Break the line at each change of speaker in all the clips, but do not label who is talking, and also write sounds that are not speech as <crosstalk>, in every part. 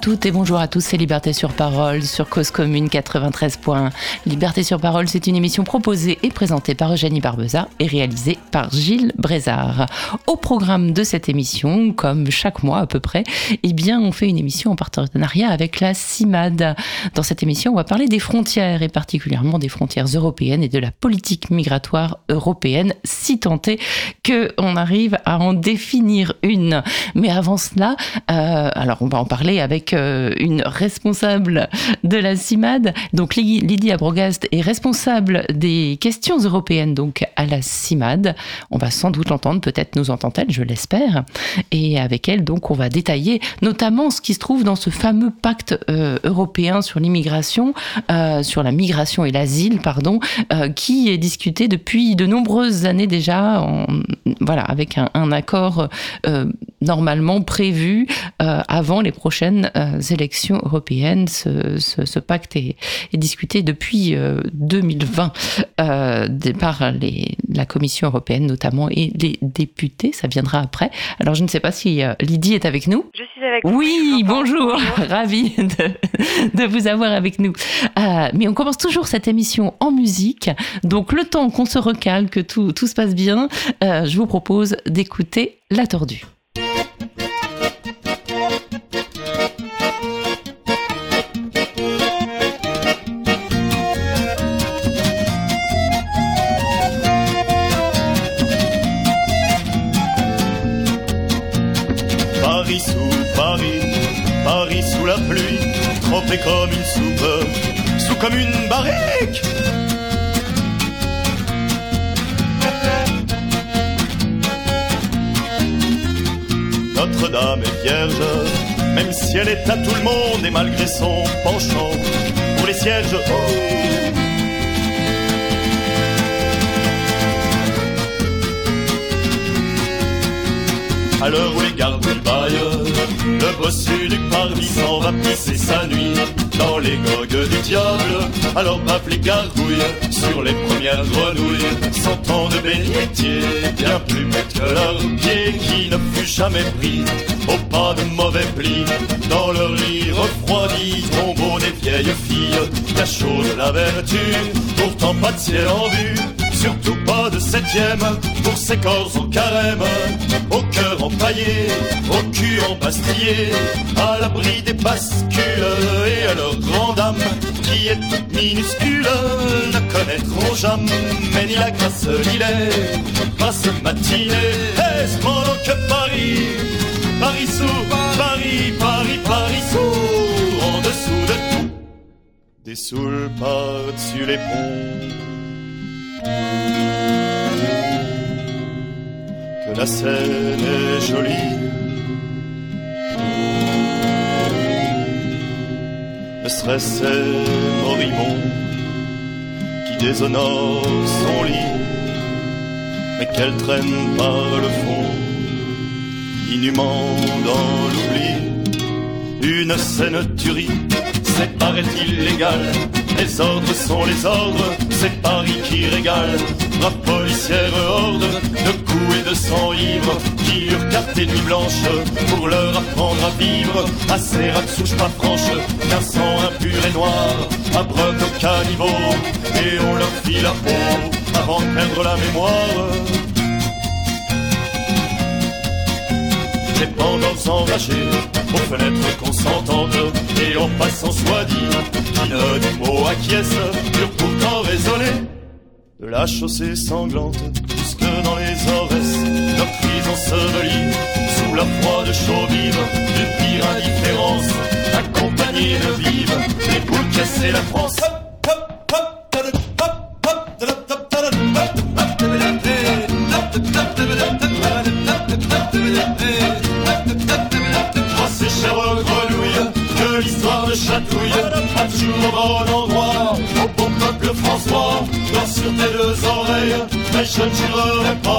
Toutes et bonjour à tous, c'est Liberté sur Parole sur Cause Commune 93. Liberté sur Parole, c'est une émission proposée et présentée par Eugénie Barbeza et réalisée par Gilles Brézard. Au programme de cette émission, comme chaque mois à peu près, eh bien, on fait une émission en partenariat avec la CIMAD. Dans cette émission, on va parler des frontières et particulièrement des frontières européennes et de la politique migratoire européenne, si est qu'on arrive à en définir une. Mais avant cela, euh, alors on va en parler avec euh, une responsable de la CIMAD. Donc Lydie Abrogast est responsable des questions européennes donc à la CIMAD. On va sans doute l'entendre, peut-être nous entend-elle, je l'espère. Et avec elle, donc, on va détailler notamment ce qui se trouve dans ce fameux pacte euh, européen sur l'immigration, euh, sur la migration et l'asile, pardon, qui est discuté depuis de nombreuses années déjà, voilà, avec un, un accord normalement prévu avant les prochaines élections européennes. Ce, pacte est, discuté depuis 2020 euh, euh, par les, la Commission européenne notamment et les députés. Ça viendra après. Alors je ne sais pas si Lydie est avec nous.
Je suis avec vous.
Oui, bonjour. Ravi de, vous avoir avec nous. mais on commence toujours cette émission en musique. Donc le temps qu'on se recale, que tout, tout se passe bien, je vous propose d'écouter La Tordue.
Comme une soupe, sous comme une barrique. Notre-Dame est vierge, même si elle est à tout le monde et malgré son penchant pour les sièges. À l'heure où les gardes le bossu du parvis s'en va pisser sa nuit dans les gogues du diable. Alors bave les gargouilles sur les premières grenouilles, sentant de bénitier, bien plus bête que leur pied qui ne fut jamais pris au pas de mauvais plis. Dans leur lit refroidi, tombeau des vieilles filles, cachot de la vertu, pourtant pas de ciel en vue surtout pas de septième. Pour ces corps au carême, au cœur empaillé, au cul embastillé, à l'abri des bascules et à leur grande âme qui est toute minuscule, ne connaîtront jamais ni la grâce ni les grâce matinée. Est-ce pendant que Paris, Paris sous, Paris, Paris, Paris sous, en dessous de tout, des soules par-dessus les ponts que la scène est jolie. Ne serait-ce moribond qui déshonore son lit, mais qu'elle traîne par le fond, inhumant dans l'oubli, une scène tuerie, c'est paraît-il légal les ordres sont les ordres, c'est Paris qui régale. La policière horde de coups et de sang ivre qui carte et nuit blanche pour leur apprendre à vivre. À ces souche pas franche, qu'un sang impur et noir abreuve nos caniveaux et on leur fit la peau avant de perdre la mémoire. Les pendants enragés aux fenêtres consentantes et en passant soit dit, qui ne dit mot acquiesce, purent pourtant raisonner de la chaussée sanglante jusque dans les Aurès, leurs cris ensevelis sous la froide chaux vive d'une pire indifférence, accompagnée de vive les boules cassées la France. Mais je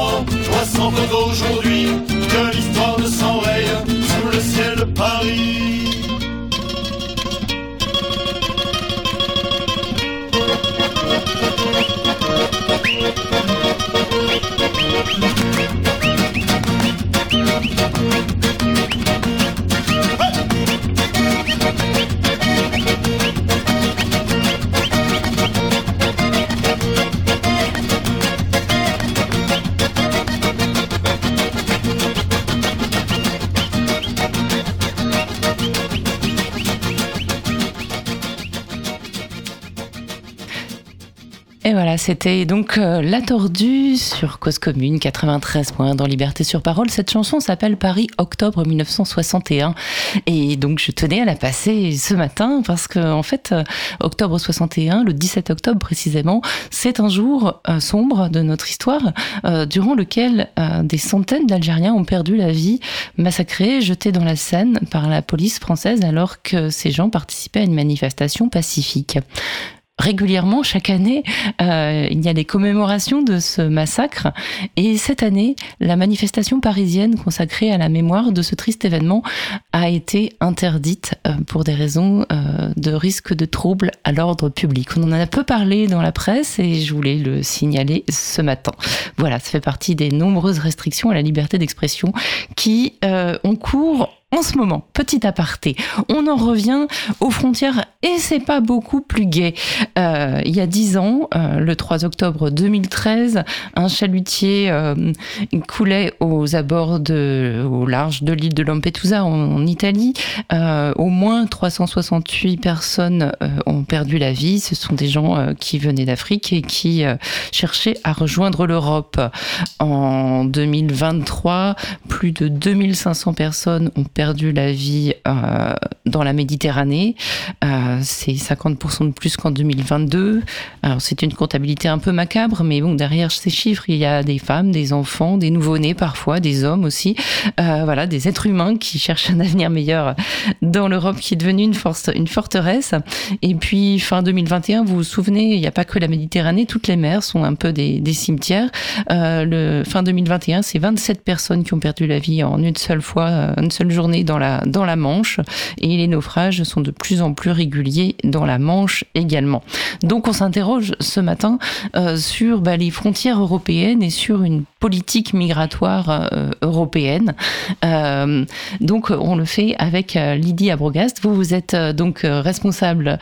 c'était donc euh, La Tordue sur Cause Commune, 93 points dans Liberté sur Parole. Cette chanson s'appelle Paris, octobre 1961. Et donc je tenais à la passer ce matin parce que, en fait, euh, octobre 61, le 17 octobre précisément, c'est un jour euh, sombre de notre histoire durant lequel des centaines d'Algériens ont perdu la vie, massacrés, jetés dans la Seine par la police française alors que ces gens participaient à une manifestation pacifique régulièrement, chaque année, euh, il y a des commémorations de ce massacre. Et cette année, la manifestation parisienne consacrée à la mémoire de ce triste événement a été interdite euh, pour des raisons euh, de risque de troubles à l'ordre public. On en a peu parlé dans la presse et je voulais le signaler ce matin. Voilà, ça fait partie des nombreuses restrictions à la liberté d'expression qui ont cours en ce moment, petit aparté, on en revient aux frontières et c'est pas beaucoup plus gai. Euh, il y a dix ans, euh, le 3 octobre 2013, un chalutier euh, coulait aux abords au large de l'île de Lampedusa en, Italie. au moins 368 personnes ont perdu la vie. Ce sont des gens qui venaient d'Afrique et qui cherchaient à rejoindre l'Europe. En 2023, plus de 2500 personnes ont perdu perdu la vie euh, dans la Méditerranée. Euh, c'est 50% de plus qu'en 2022. Alors c'est une comptabilité un peu macabre, mais bon, derrière ces chiffres, il y a des femmes, des enfants, des nouveau-nés parfois, des hommes aussi. Euh, voilà, des êtres humains qui cherchent un avenir meilleur dans l'Europe qui est devenue une, force, une forteresse. Et puis fin 2021, vous vous souvenez, il n'y a pas que la Méditerranée, toutes les mers sont un peu des, des cimetières. le fin 2021, c'est 27 personnes qui ont perdu la vie en une seule fois, une seule journée dans la, dans la Manche et les naufrages sont de plus en plus réguliers dans la Manche également. Donc on s'interroge ce matin euh, sur bah, les frontières européennes et sur une politique migratoire euh, européenne. Euh, donc on le fait avec Lydie Abrogast. Vous, vous êtes donc responsable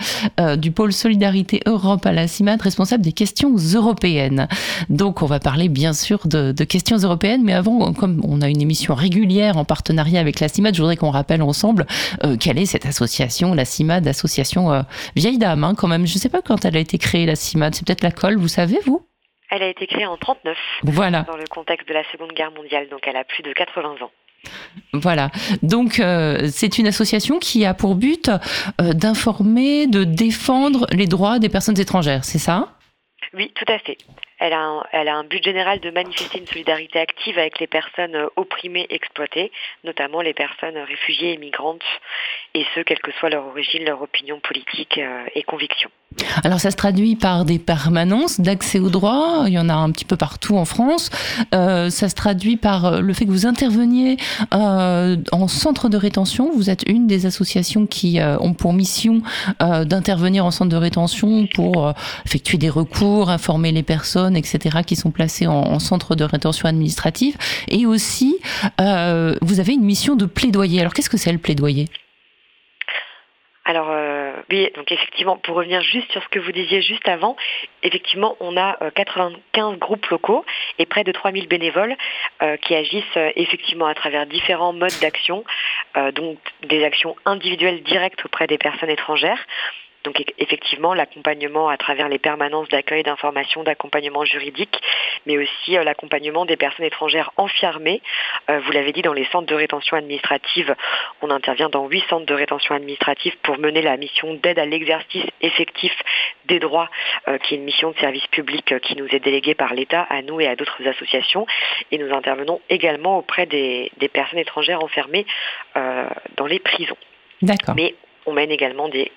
du pôle Solidarité Europe à la CIMAD, responsable des questions européennes. Donc on va parler bien sûr de, questions européennes, mais avant, comme on a une émission régulière en partenariat avec la CIMAD, je voudrais qu'on rappelle ensemble euh, quelle est cette association, la CIMAD, association euh, vieille dame hein, quand même. Je ne sais pas quand elle a été créée, la CIMAD. C'est peut-être la colle, vous savez, vous?
Elle a été créée en 39.
Voilà.
Dans le contexte de la Seconde Guerre mondiale, donc elle a plus de 80 ans.
Voilà. Donc, euh, c'est une association qui a pour but d'informer, de défendre les droits des personnes étrangères, c'est ça?
Oui, tout à fait. Elle a, un, elle a un but général de manifester une solidarité active avec les personnes euh, opprimées, exploitées, notamment les personnes réfugiées et migrantes, et ce, quelle que soit leur origine, leur opinion politique euh, et conviction.
Alors ça se traduit par des permanences d'accès aux droits, il y en a un petit peu partout en France. Euh, ça se traduit par le fait que vous interveniez en centre de rétention. Vous êtes une des associations qui ont pour mission d'intervenir en centre de rétention pour effectuer des recours, informer les personnes etc., qui sont placés en, centre de rétention administrative. Et aussi, euh, vous avez une mission de plaidoyer. Alors, qu'est-ce que c'est le plaidoyer?
Alors euh, donc effectivement, pour revenir juste sur ce que vous disiez juste avant, effectivement, on a 95 euh, groupes locaux et près de 3000 bénévoles qui agissent effectivement à travers différents modes d'action, donc des actions individuelles directes auprès des personnes étrangères, donc effectivement, l'accompagnement à travers les permanences d'accueil, d'information, d'accompagnement juridique, mais aussi euh, l'accompagnement des personnes étrangères enfermées. Euh, vous l'avez dit, dans les centres de rétention administrative, on intervient dans huit centres de rétention administrative pour mener la mission d'aide à l'exercice effectif des droits, euh, qui est une mission de service public qui nous est déléguée par l'État, à nous et à d'autres associations. Et nous intervenons également auprès des, personnes étrangères enfermées dans les prisons.
D'accord.
Mais on mène également des,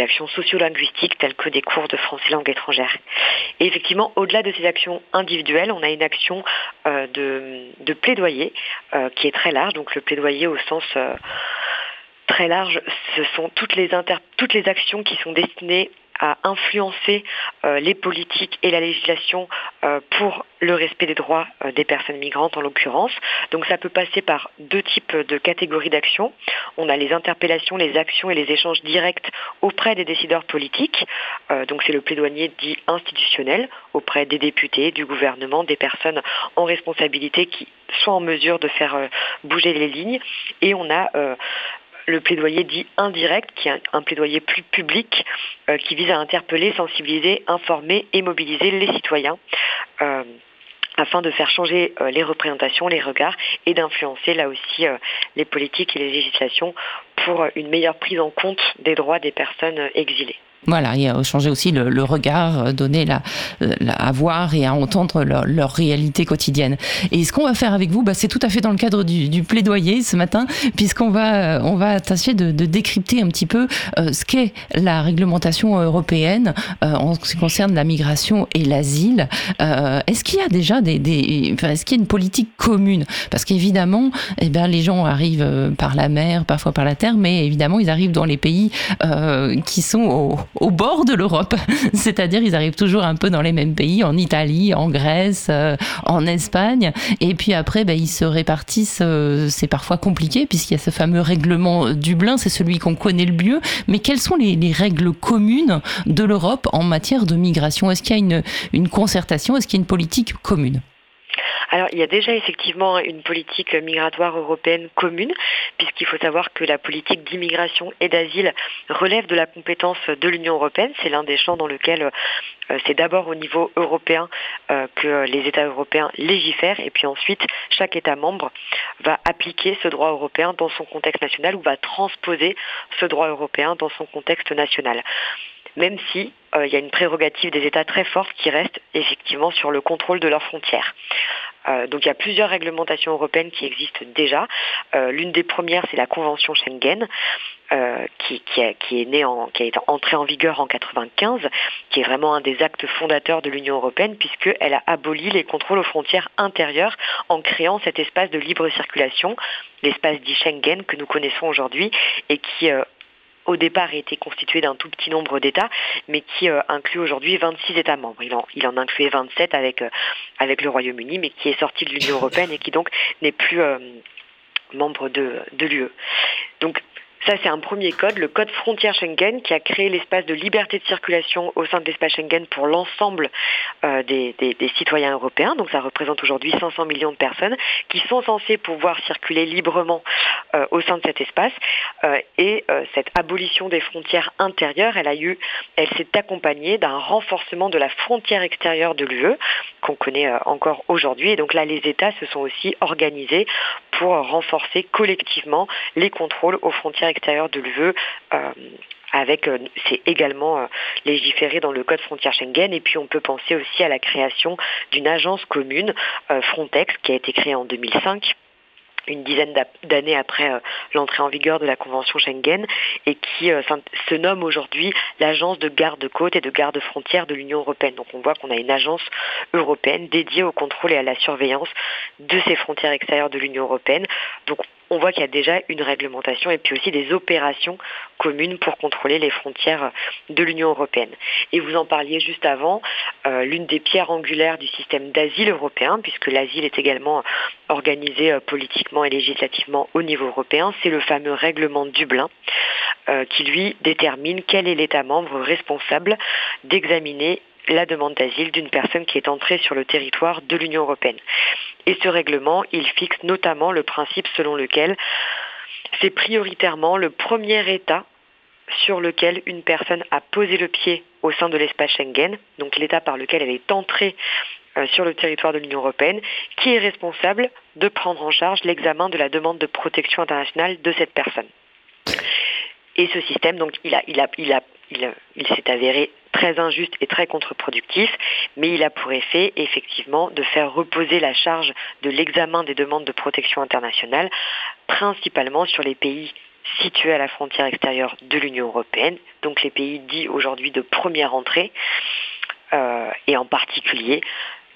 actions sociolinguistiques telles que des cours de français langue étrangère. Et effectivement, au-delà de ces actions individuelles, on a une action euh, de, plaidoyer euh, qui est très large. Donc le plaidoyer au sens euh, très large, ce sont toutes les actions qui sont destinées à influencer euh, les politiques et la législation euh, pour le respect des droits euh, des personnes migrantes en l'occurrence. Donc ça peut passer par deux types de catégories d'actions. On a les interpellations, les actions et les échanges directs auprès des décideurs politiques. donc c'est le plaidoyer dit institutionnel auprès des députés, du gouvernement, des personnes en responsabilité qui sont en mesure de faire bouger les lignes. Et on a le plaidoyer dit indirect, qui est un, plaidoyer plus public, qui vise à interpeller, sensibiliser, informer et mobiliser les citoyens afin de faire changer les représentations, les regards et d'influencer là aussi les politiques et les législations pour une meilleure prise en compte des droits des personnes exilées.
Voilà, et a changer aussi le, regard, euh, donner la, euh, la, à voir et à entendre leur, leur réalité quotidienne. Et ce qu'on va faire avec vous, bah, c'est tout à fait dans le cadre du, du plaidoyer ce matin, puisqu'on va, euh, on va tâcher de, de, décrypter un petit peu ce qu'est la réglementation européenne en ce qui concerne la migration et l'asile. est-ce qu'il y a déjà des, des enfin, est-ce qu'il y a une politique commune? Parce qu'évidemment, eh bien, les gens arrivent par la mer, parfois par la terre, mais évidemment, ils arrivent dans les pays qui sont au au bord de l'Europe. <laughs> C'est-à-dire, ils arrivent toujours un peu dans les mêmes pays, en Italie, en Grèce, euh, en Espagne. Et puis après, ben, ils se répartissent. Euh, c'est parfois compliqué, puisqu'il y a ce fameux règlement Dublin, c'est celui qu'on connaît le mieux. Mais quelles sont les, règles communes de l'Europe en matière de migration? Est-ce qu'il y a une, une concertation? Est-ce qu'il y a une politique commune?
Alors, il y a déjà effectivement une politique migratoire européenne commune, puisqu'il faut savoir que la politique d'immigration et d'asile relève de la compétence de l'Union européenne. C'est l'un des champs dans lequel euh, c'est d'abord au niveau européen euh, que les États européens légifèrent, et puis ensuite, chaque État membre va appliquer ce droit européen dans son contexte national ou va transposer ce droit européen dans son contexte national même si euh, il y a une prérogative des États très forte qui reste effectivement sur le contrôle de leurs frontières. Euh, donc il y a plusieurs réglementations européennes qui existent déjà. Euh, l'une des premières, c'est la Convention Schengen, qui, est née en, a entrée en vigueur en 95, qui est vraiment un des actes fondateurs de l'Union européenne, puisqu'elle a aboli les contrôles aux frontières intérieures en créant cet espace de libre circulation, l'espace dit Schengen que nous connaissons aujourd'hui, et qui au départ a été constitué d'un tout petit nombre d'États, mais qui euh, inclut aujourd'hui 26 États membres. Il en, il en incluait 27 avec, euh, avec le Royaume-Uni, mais qui est sorti de l'Union <laughs> européenne et qui donc n'est plus euh, membre de, de l'UE. Donc ça, c'est un premier code, le code frontière Schengen, qui a créé l'espace de liberté de circulation au sein de l'espace Schengen pour l'ensemble euh, des, citoyens européens. Donc ça représente aujourd'hui 500 millions de personnes qui sont censées pouvoir circuler librement euh, au sein de cet espace. Euh, et cette abolition des frontières intérieures, elle a eu, elle s'est accompagnée d'un renforcement de la frontière extérieure de l'UE qu'on connaît encore aujourd'hui. Et donc là, les États se sont aussi organisés pour renforcer collectivement les contrôles aux frontières extérieures de l'UE. Euh, avec, euh, c'est également euh, légiféré dans le code frontière Schengen. Et puis on peut penser aussi à la création d'une agence commune, Frontex, qui a été créée en 2005 une dizaine d'années après l'entrée en vigueur de la Convention Schengen et qui se nomme aujourd'hui l'agence de garde-côte et de garde-frontière de l'Union européenne. Donc on voit qu'on a une agence européenne dédiée au contrôle et à la surveillance de ces frontières extérieures de l'Union européenne. Donc on voit qu'il y a déjà une réglementation et puis aussi des opérations communes pour contrôler les frontières de l'Union européenne. Et vous en parliez juste avant, euh, l'une des pierres angulaires du système d'asile européen, puisque l'asile est également organisé euh, politiquement et législativement au niveau européen, c'est le fameux règlement Dublin, euh, qui lui détermine quel est l'État membre responsable d'examiner la demande d'asile d'une personne qui est entrée sur le territoire de l'Union européenne. Et ce règlement, il fixe notamment le principe selon lequel c'est prioritairement le premier État sur lequel une personne a posé le pied au sein de l'espace Schengen, donc l'État par lequel elle est entrée euh, sur le territoire de l'Union européenne, qui est responsable de prendre en charge l'examen de la demande de protection internationale de cette personne. Et ce système, donc, il, a, il, a, il, a, il s'est avéré très injuste et très contre-productif, mais il a pour effet effectivement de faire reposer la charge de l'examen des demandes de protection internationale principalement sur les pays situés à la frontière extérieure de l'Union européenne, donc les pays dits aujourd'hui de première entrée, euh, et en particulier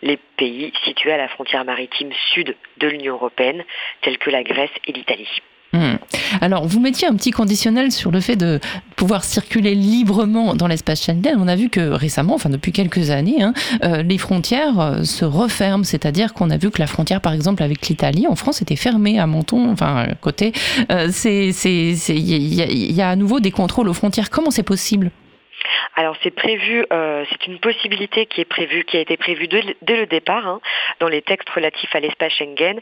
les pays situés à la frontière maritime sud de l'Union européenne, tels que la Grèce et l'Italie.
Hmm. Alors, vous mettiez un petit conditionnel sur le fait de pouvoir circuler librement dans l'espace Schengen. On a vu que récemment, enfin depuis quelques années, hein, euh, les frontières euh, se referment, c'est-à-dire qu'on a vu que la frontière, par exemple, avec l'Italie, en France, était fermée à Menton, enfin côté. Euh, il y, a à nouveau des contrôles aux frontières. Comment c'est possible?
Alors c'est prévu, c'est une possibilité qui est prévue, qui a été prévue dès, le départ hein, dans les textes relatifs à l'espace Schengen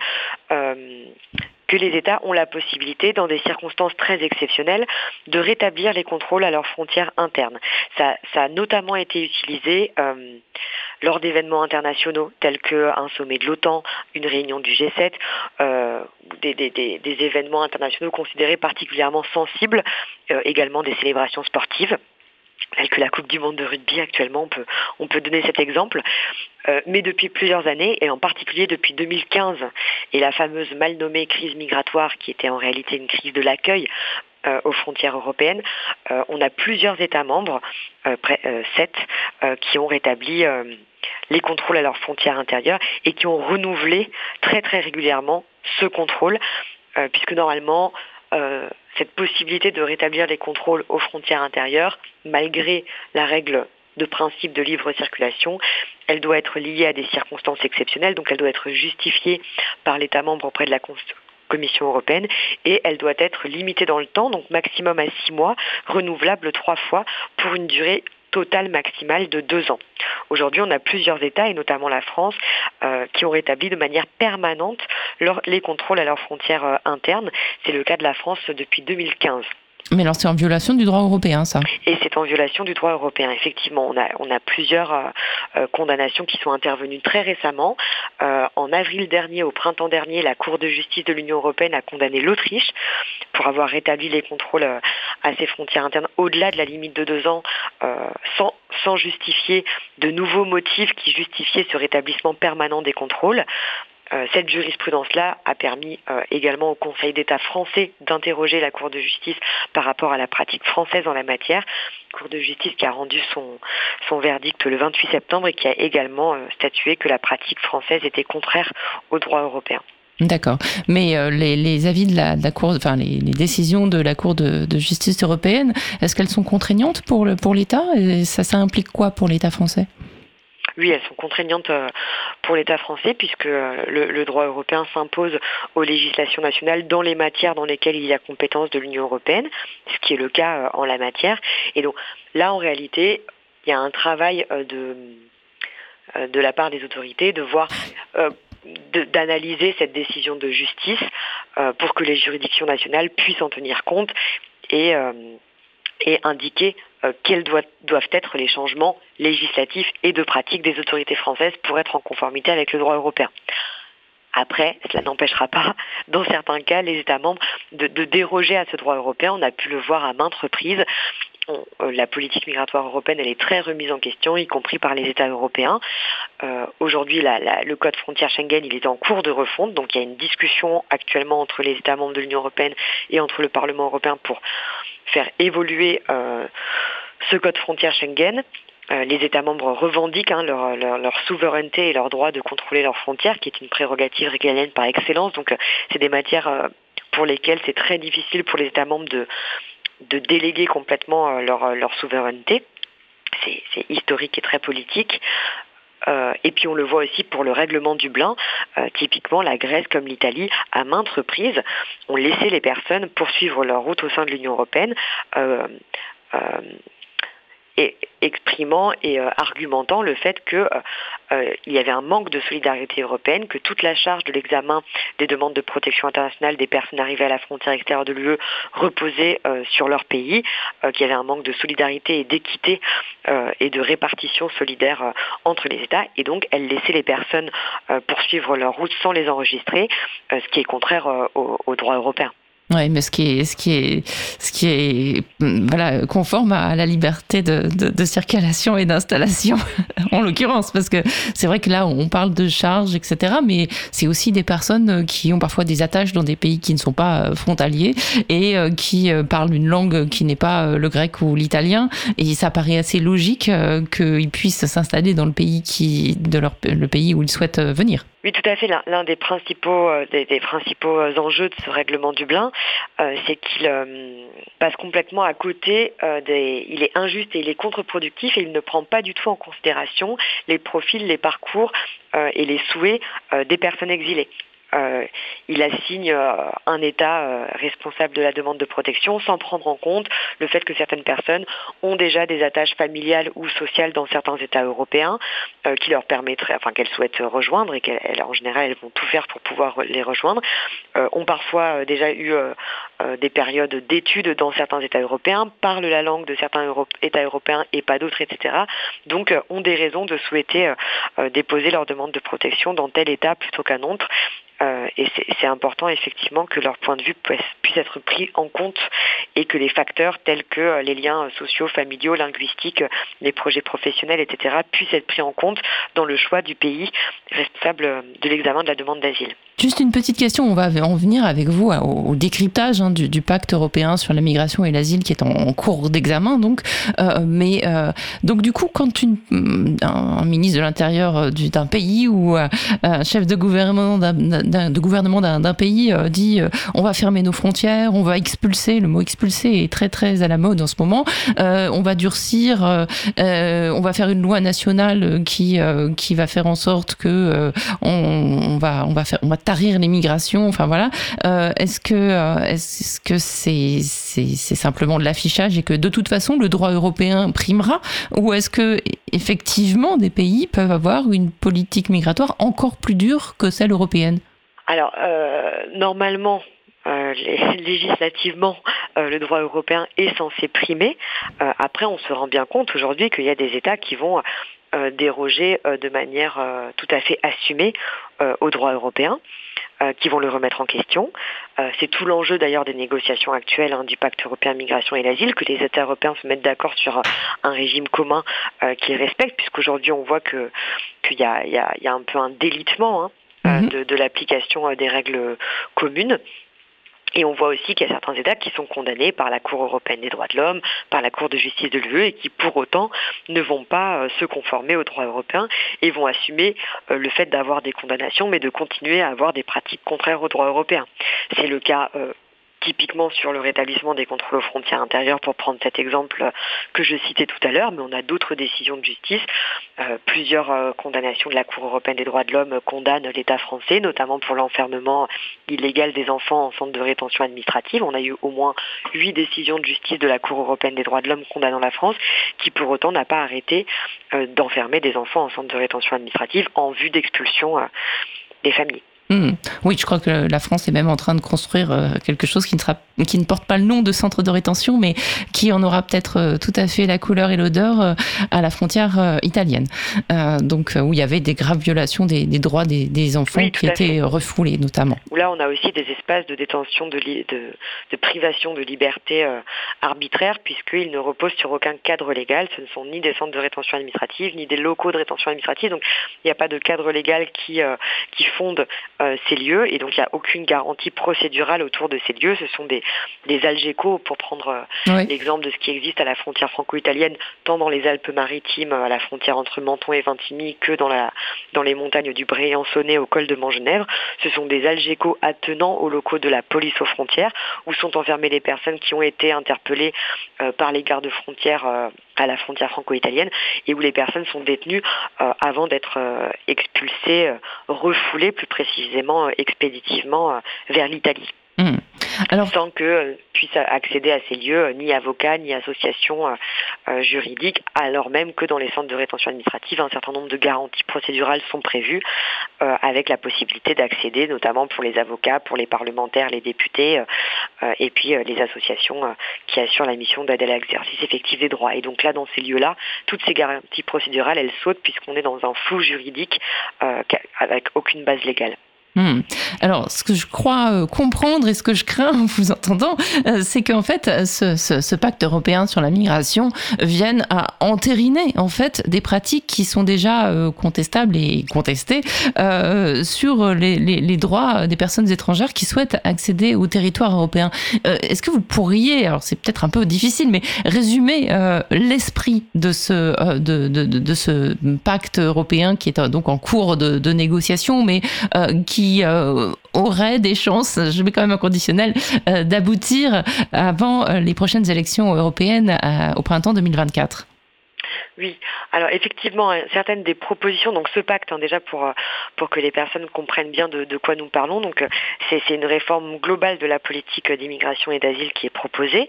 les États ont la possibilité, dans des circonstances très exceptionnelles, de rétablir les contrôles à leurs frontières internes. Ça, a notamment été utilisé euh, lors d'événements internationaux tels qu'un sommet de l'OTAN, une réunion du G7, euh, des, des, événements internationaux considérés particulièrement sensibles, euh, également des célébrations sportives telles que la Coupe du Monde de rugby actuellement, on peut, on peut donner cet exemple. Euh, mais depuis plusieurs années, et en particulier depuis 2015, et la fameuse mal nommée crise migratoire, qui était en réalité une crise de l'accueil euh, aux frontières européennes, euh, on a plusieurs États membres, près, sept, qui ont rétabli les contrôles à leurs frontières intérieures et qui ont renouvelé très très régulièrement ce contrôle, puisque normalement, cette possibilité de rétablir les contrôles aux frontières intérieures, malgré la règle de principe de libre circulation, elle doit être liée à des circonstances exceptionnelles, donc elle doit être justifiée par l'État membre auprès de la Commission européenne et elle doit être limitée dans le temps, donc maximum à six mois, renouvelable trois fois pour une durée totale maximale de deux ans. Aujourd'hui, on a plusieurs États, et notamment la France, euh, qui ont rétabli de manière permanente les contrôles à leurs frontières euh, internes. C'est le cas de la France depuis 2015.
Mais alors c'est en violation du droit européen, ça
Et c'est en violation du droit européen, effectivement. On a, on a plusieurs euh, euh, condamnations qui sont intervenues très récemment. Euh, en avril dernier, au printemps dernier, la Cour de justice de l'Union européenne a condamné l'Autriche pour avoir rétabli les contrôles à ses frontières internes au-delà de la limite de deux ans, sans, sans justifier de nouveaux motifs qui justifiaient ce rétablissement permanent des contrôles. Euh, cette jurisprudence-là a permis euh, également au Conseil d'État français d'interroger la Cour de justice par rapport à la pratique française en la matière. Cour de justice qui a rendu son, verdict le 28 septembre et qui a également euh, statué que la pratique française était contraire au droit européen.
D'accord. Mais les, avis de la, Cour, enfin les, décisions de la Cour de, justice européenne, est-ce qu'elles sont contraignantes pour l'État? Pour ça implique quoi pour l'État français?
Oui, elles sont contraignantes euh, pour l'État français puisque euh, le, droit européen s'impose aux législations nationales dans les matières dans lesquelles il y a compétence de l'Union européenne, ce qui est le cas euh, en la matière. Et donc là, en réalité, il y a un travail de, de la part des autorités de voir d'analyser cette décision de justice pour que les juridictions nationales puissent en tenir compte et, et indiquer euh, quels doivent, être les changements législatifs et de pratique des autorités françaises pour être en conformité avec le droit européen. Après, cela n'empêchera pas, <laughs> dans certains cas, les États membres de, déroger à ce droit européen. On a pu le voir à maintes reprises. Euh, la politique migratoire européenne, elle est très remise en question, y compris par les États européens. Euh, aujourd'hui, le code frontière Schengen, il est en cours de refonte, donc il y a une discussion actuellement entre les États membres de l'Union européenne et entre le Parlement européen pour faire évoluer euh, ce code frontière Schengen. Les États membres revendiquent hein, leur, souveraineté et leur droit de contrôler leurs frontières, qui est une prérogative régalienne par excellence. Donc, c'est des matières pour lesquelles c'est très difficile pour les États membres de, de déléguer complètement leur, leur souveraineté. C'est historique et très politique. Euh, et puis on le voit aussi pour le règlement Dublin. Euh, typiquement, la Grèce comme l'Italie, à maintes reprises, ont laissé les personnes poursuivre leur route au sein de l'Union européenne. Euh, et exprimant et euh, argumentant le fait qu'il euh, euh, y avait un manque de solidarité européenne, que toute la charge de l'examen des demandes de protection internationale des personnes arrivées à la frontière extérieure de l'UE reposait sur leur pays, qu'il y avait un manque de solidarité et d'équité et de répartition solidaire entre les États, et donc elle laissait les personnes poursuivre leur route sans les enregistrer, ce qui est contraire au droit européen.
Oui, mais ce qui est, ce qui est, ce qui est, mm, voilà, conforme à la liberté de, de, circulation et d'installation, <laughs> en l'occurrence, parce que c'est vrai que là, on parle de charges, etc., mais c'est aussi des personnes qui ont parfois des attaches dans des pays qui ne sont pas euh, frontaliers et euh, qui euh, parlent une langue qui n'est pas le grec ou l'italien, et ça paraît assez logique qu'ils puissent s'installer dans le pays qui, de leur, le pays où ils souhaitent venir.
Oui, tout à fait. L'un des principaux, euh, euh, enjeux de ce règlement Dublin, euh, c'est qu'il passe complètement à côté. Il est injuste et il est contre-productif et il ne prend pas du tout en considération les profils, les parcours et les souhaits des personnes exilées. Il assigne un État responsable de la demande de protection sans prendre en compte le fait que certaines personnes ont déjà des attaches familiales ou sociales dans certains États européens qui leur permettraient, enfin qu'elles souhaitent rejoindre et qu'en général elles vont tout faire pour pouvoir les rejoindre, ont parfois déjà eu des périodes d'études dans certains États européens, parlent la langue de certains États européens et pas d'autres, etc. Donc ont des raisons de souhaiter déposer leur demande de protection dans tel État plutôt qu'un autre. Euh, et c'est important effectivement que leur point de vue puisse, être pris en compte et que les facteurs tels que euh, les liens sociaux, familiaux, linguistiques, les projets professionnels, etc., puissent être pris en compte dans le choix du pays responsable de l'examen de la demande d'asile.
Juste une petite question, on va en venir avec vous au, décryptage hein, du, pacte européen sur la migration et l'asile qui est en, cours d'examen. Donc, euh, mais donc du coup, quand un, ministre de l'Intérieur d'un pays ou un chef de gouvernement d'un gouvernement d'un pays euh, dit euh, on va fermer nos frontières, on va expulser, le mot expulser est très très à la mode en ce moment, euh, on va durcir, on va faire une loi nationale qui, qui va faire en sorte que on, va, on, on va tarir l'immigration, enfin voilà. est-ce que est-ce que c'est simplement de l'affichage et que de toute façon le droit européen primera? Ou est-ce que effectivement des pays peuvent avoir une politique migratoire encore plus dure que celle européenne?
Alors, euh, normalement, euh, <laughs> législativement, euh, le droit européen est censé primer. après, on se rend bien compte aujourd'hui qu'il y a des États qui vont déroger de manière tout à fait assumée au droit européen. qui vont le remettre en question. c'est tout l'enjeu d'ailleurs des négociations actuelles hein, du pacte européen migration et l'asile, que les États européens se mettent d'accord sur un régime commun qu'ils respectent, puisqu'aujourd'hui on voit qu'il y, a, un peu un délitement hein, euh, mhm. de, l'application euh, des règles communes. Et on voit aussi qu'il y a certains États qui sont condamnés par la Cour européenne des droits de l'homme, par la Cour de justice de l'UE, et qui pour autant ne vont pas euh, se conformer au droit européen et vont assumer le fait d'avoir des condamnations, mais de continuer à avoir des pratiques contraires au droit européen. C'est le cas typiquement sur le rétablissement des contrôles aux frontières intérieures, pour prendre cet exemple que je citais tout à l'heure, mais on a d'autres décisions de justice. Euh, plusieurs euh, condamnations de la Cour européenne des droits de l'homme condamnent l'État français, notamment pour l'enfermement illégal des enfants en centre de rétention administrative. On a eu au moins huit décisions de justice de la Cour européenne des droits de l'homme condamnant la France, qui pour autant n'a pas arrêté euh, d'enfermer des enfants en centre de rétention administrative en vue d'expulsion des familles.
Hmm. Oui, je crois que la France est même en train de construire euh, quelque chose qui ne, sera, qui ne porte pas le nom de centre de rétention, mais qui en aura peut-être euh, tout à fait la couleur et l'odeur euh, à la frontière italienne. donc, où il y avait des graves violations des, droits des, enfants qui étaient refoulés, notamment.
Là, on a aussi des espaces de détention, de, de, privation de liberté arbitraire, puisqu'ils ne reposent sur aucun cadre légal. Ce ne sont ni des centres de rétention administrative, ni des locaux de rétention administrative. Donc, il n'y a pas de cadre légal qui, qui fonde euh, ces lieux et donc il n'y a aucune garantie procédurale autour de ces lieux. Ce sont des, des algécos, pour prendre euh, l'exemple de ce qui existe à la frontière franco-italienne, tant dans les Alpes-Maritimes, à la frontière entre Menton et Vintimille, que dans, la, dans les montagnes du Bréançonnet au col de Montgenèvre. Ce sont des algécos attenants aux locaux de la police aux frontières, où sont enfermées les personnes qui ont été interpellées euh, par les gardes frontières à la frontière franco-italienne et où les personnes sont détenues avant d'être expulsées, refoulées plus précisément précisément euh, expéditivement euh, vers l'Italie. Alors... Sans que euh, puisse accéder à ces lieux ni avocats ni associations juridiques, alors même que dans les centres de rétention administrative, un certain nombre de garanties procédurales sont prévues, avec la possibilité d'accéder, notamment pour les avocats, pour les parlementaires, les députés, et puis les associations qui assurent la mission d'aide à l'exercice effectif des droits. Et donc là, dans ces lieux-là, toutes ces garanties procédurales, elles sautent puisqu'on est dans un flou juridique avec aucune base légale.
Hmm. Alors, ce que je crois euh, comprendre et ce que je crains en vous entendant, euh, c'est qu'en fait, ce, pacte européen sur la migration vienne à entériner en fait des pratiques qui sont déjà euh, contestables et contestées sur les, droits des personnes étrangères qui souhaitent accéder au territoire européen. Est-ce que vous pourriez, alors c'est peut-être un peu difficile, mais résumer l'esprit de, ce pacte européen qui est donc en cours de, de négociation, mais qui qui euh, aurait des chances, je mets quand même un conditionnel, euh, d'aboutir avant euh, les prochaines élections européennes au printemps 2024
Oui, alors effectivement, certaines des propositions, donc ce pacte, hein, déjà pour, pour que les personnes comprennent bien de, de quoi nous parlons, donc c'est une réforme globale de la politique d'immigration et d'asile qui est proposée.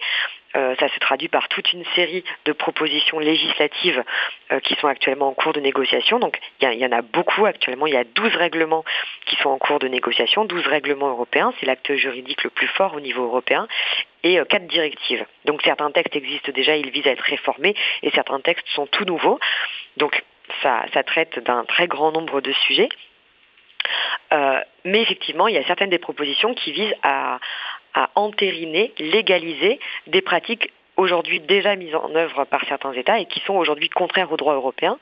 Euh, ça se traduit par toute une série de propositions législatives euh, qui sont actuellement en cours de négociation. Donc il y, en a beaucoup actuellement. Il y a 12 règlements qui sont en cours de négociation, 12 règlements européens. C'est l'acte juridique le plus fort au niveau européen et euh, quatre directives. Donc certains textes existent déjà, ils visent à être réformés et certains textes sont tout nouveaux. Donc ça, traite d'un très grand nombre de sujets. Mais effectivement, il y a certaines des propositions qui visent à, à entériner, légaliser des pratiques aujourd'hui déjà mises en œuvre par certains États et qui sont aujourd'hui contraires au droit européen.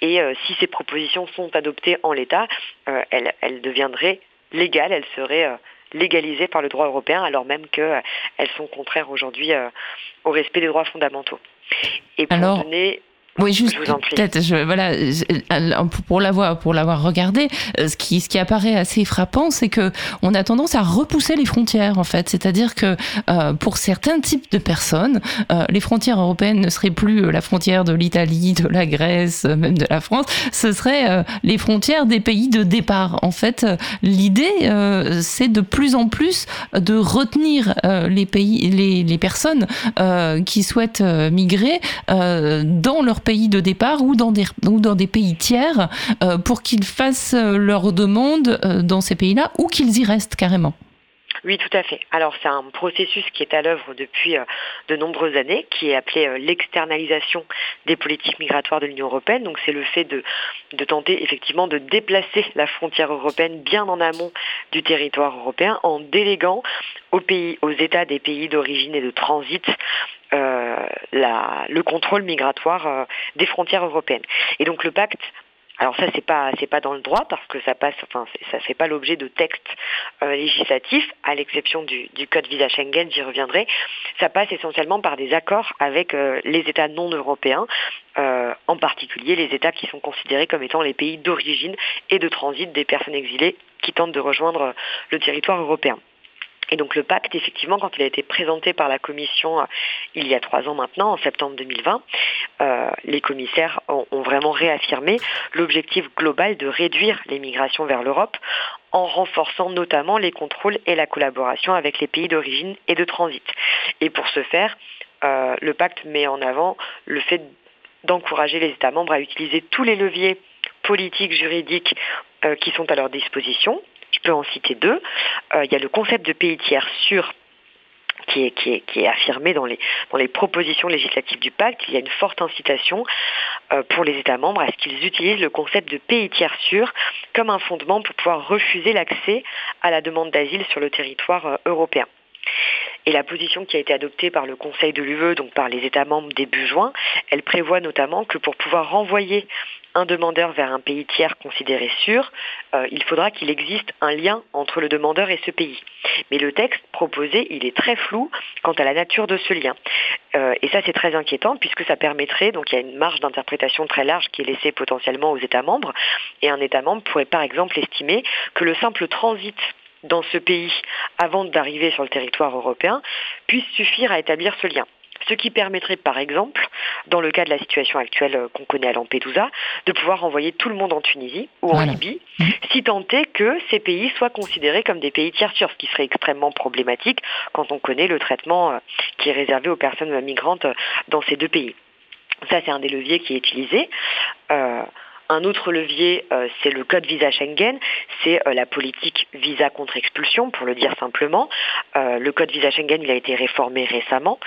Et euh, si ces propositions sont adoptées en l'état, euh, elles, elles, deviendraient légales, elles seraient euh, légalisées par le droit européen, alors même qu'elles sont contraires aujourd'hui au respect des droits fondamentaux.
Et pour alors... donner oui, juste peut-être, voilà, pour l'avoir pour l'avoir regardé, euh, ce qui ce qui apparaît assez frappant, c'est que on a tendance à repousser les frontières en fait. C'est-à-dire que euh, pour certains types de personnes, euh, les frontières européennes ne seraient plus la frontière de l'Italie, de la Grèce, même de la France. Ce seraient les frontières des pays de départ. En fait, l'idée, c'est de plus en plus de retenir les pays, les, les personnes qui souhaitent migrer dans leur pays de départ ou dans des, ou dans des pays tiers euh, pour qu'ils fassent euh, leurs demandes euh, dans ces pays-là ou qu'ils y restent carrément.
Oui, tout à fait. Alors c'est un processus qui est à l'œuvre depuis de nombreuses années, qui est appelé l'externalisation des politiques migratoires de l'Union européenne. Donc c'est le fait de, de tenter effectivement de déplacer la frontière européenne bien en amont du territoire européen en déléguant aux pays, aux États des pays d'origine et de transit la, le contrôle migratoire euh, des frontières européennes. Et donc le pacte alors ça c'est pas c'est pas dans le droit parce que ça passe enfin ça fait pas l'objet de textes euh, législatifs à l'exception du, code visa Schengen j'y reviendrai ça passe essentiellement par des accords avec euh, les États non européens euh, en particulier les États qui sont considérés comme étant les pays d'origine et de transit des personnes exilées qui tentent de rejoindre le territoire européen. Et donc le pacte, effectivement, quand il a été présenté par la Commission euh, il y a trois ans maintenant, en septembre 2020, euh, les commissaires ont, vraiment réaffirmé l'objectif global de réduire les migrations vers l'Europe en renforçant notamment les contrôles et la collaboration avec les pays d'origine et de transit. Et pour ce faire, euh, le pacte met en avant le fait d'encourager les États membres à utiliser tous les leviers politiques, juridiques qui sont à leur disposition, je peux en citer deux. Euh, il y a le concept de pays tiers sûr qui est, affirmé dans les, dans les propositions législatives du pacte, il y a une forte incitation euh, pour les États membres à ce qu'ils utilisent le concept de pays tiers sûr comme un fondement pour pouvoir refuser l'accès à la demande d'asile sur le territoire euh, européen. Et la position qui a été adoptée par le Conseil de l'UE, donc par les États membres début juin, elle prévoit notamment que pour pouvoir renvoyer un demandeur vers un pays tiers considéré sûr, euh, il faudra qu'il existe un lien entre le demandeur et ce pays. Mais le texte proposé, il est très flou quant à la nature de ce lien. Euh, et ça, c'est très inquiétant puisque ça permettrait, donc il y a une marge d'interprétation très large qui est laissée potentiellement aux États membres. Et un État membre pourrait par exemple estimer que le simple transit dans ce pays avant d'arriver sur le territoire européen puisse suffire à établir ce lien ce qui permettrait par exemple, dans le cas de la situation actuelle euh, qu'on connaît à Lampedusa, de pouvoir envoyer tout le monde en Tunisie ou en voilà. Libye, mmh. si tant est que ces pays soient considérés comme des pays tiers sûrs, ce qui serait extrêmement problématique quand on connaît le traitement euh, qui est réservé aux personnes migrantes euh, dans ces deux pays. Ça, c'est un des leviers qui est utilisé. Euh, un autre levier, euh, c'est le code visa Schengen, c'est euh, la politique visa contre expulsion, pour le dire simplement. Euh, le code visa Schengen, il a été réformé récemment,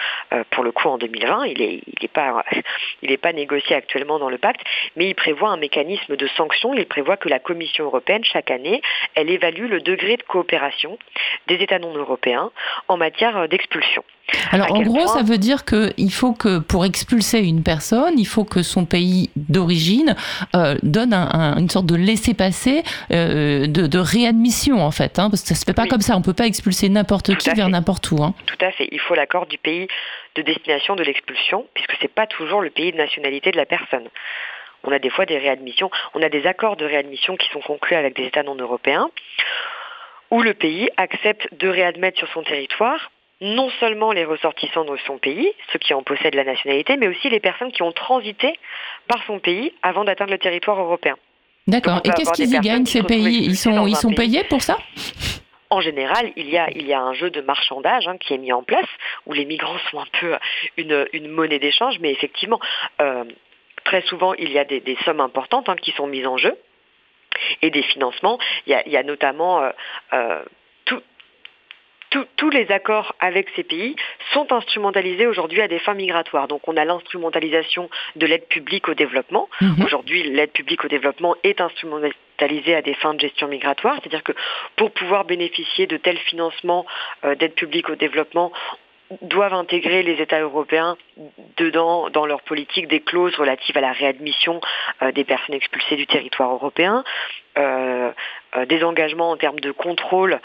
pour le coup en 2020. Il n'est pas, <laughs> pas négocié actuellement dans le pacte, mais il prévoit un mécanisme de sanction. Il prévoit que la Commission européenne, chaque année, elle évalue le degré de coopération des États non européens en matière d'expulsion.
Alors en gros, point... ça veut dire qu'il faut que pour expulser une personne, il faut que son pays d'origine euh, donne un, un, une sorte de laissez-passer euh, de, de, réadmission en fait, hein, parce que ça se fait pas oui. comme ça. On peut pas expulser n'importe qui vers n'importe où. Hein.
Tout à fait. Il faut l'accord du pays de destination de l'expulsion, puisque c'est pas toujours le pays de nationalité de la personne. On a des fois des réadmissions, on a des accords de réadmission qui sont conclus avec des États non européens, où le pays accepte de réadmettre sur son territoire non seulement les ressortissants de son pays, ceux qui en possèdent la nationalité, mais aussi les personnes qui ont transité par son pays avant d'atteindre le territoire européen.
D'accord. Et qu'est-ce qu'ils y gagnent ces pays? Ils sont, ils sont payés pour ça?
En général, il y a, il y a un jeu de marchandage hein, qui est mis en place, où les migrants sont un peu une, une monnaie d'échange, mais effectivement, euh, très souvent, il y a des, des sommes importantes hein, qui sont mises en jeu et des financements. Il y a, il y a notamment euh, euh, tous les accords avec ces pays sont instrumentalisés aujourd'hui à des fins migratoires. Donc on a l'instrumentalisation de l'aide publique au développement. Mhm. Aujourd'hui, l'aide publique au développement est instrumentalisée à des fins de gestion migratoire, c'est-à-dire que pour pouvoir bénéficier de tels financements euh, d'aide publique au développement, doivent intégrer les États européens dedans, dans leur politique, des clauses relatives à la réadmission euh, des personnes expulsées du territoire européen, euh, des engagements en termes de contrôle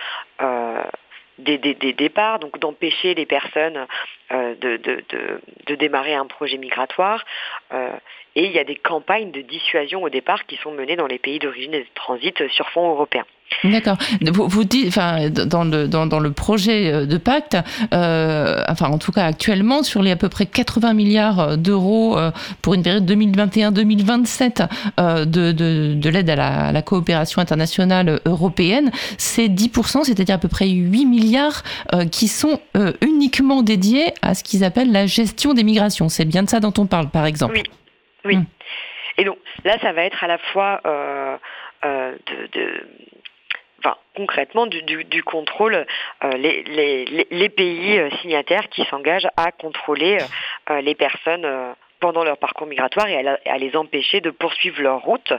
des, départs, donc d'empêcher les personnes euh, de, démarrer un projet migratoire. Euh, et il y a des campagnes de dissuasion au départ qui sont menées dans les pays d'origine et de transit sur fond européen.
D'accord. Vous, vous dites, enfin, dans le, dans, dans le projet euh, de pacte, enfin, en tout cas actuellement, sur les à peu près 80 milliards d'euros pour une période 2021-2027 euh, de, de, de l'aide à la, à la, coopération internationale européenne, c'est 10%, c'est-à-dire à peu près 8 milliards qui sont uniquement dédiés à ce qu'ils appellent la gestion des migrations. C'est bien de ça dont on parle, par exemple.
Oui. Oui. Hum. Et donc là, ça va être à la fois de, de enfin, concrètement du, du, du contrôle, euh, les, les, les, pays euh, signataires qui s'engagent à contrôler euh, les personnes pendant leur parcours migratoire et à, les empêcher de poursuivre leur route,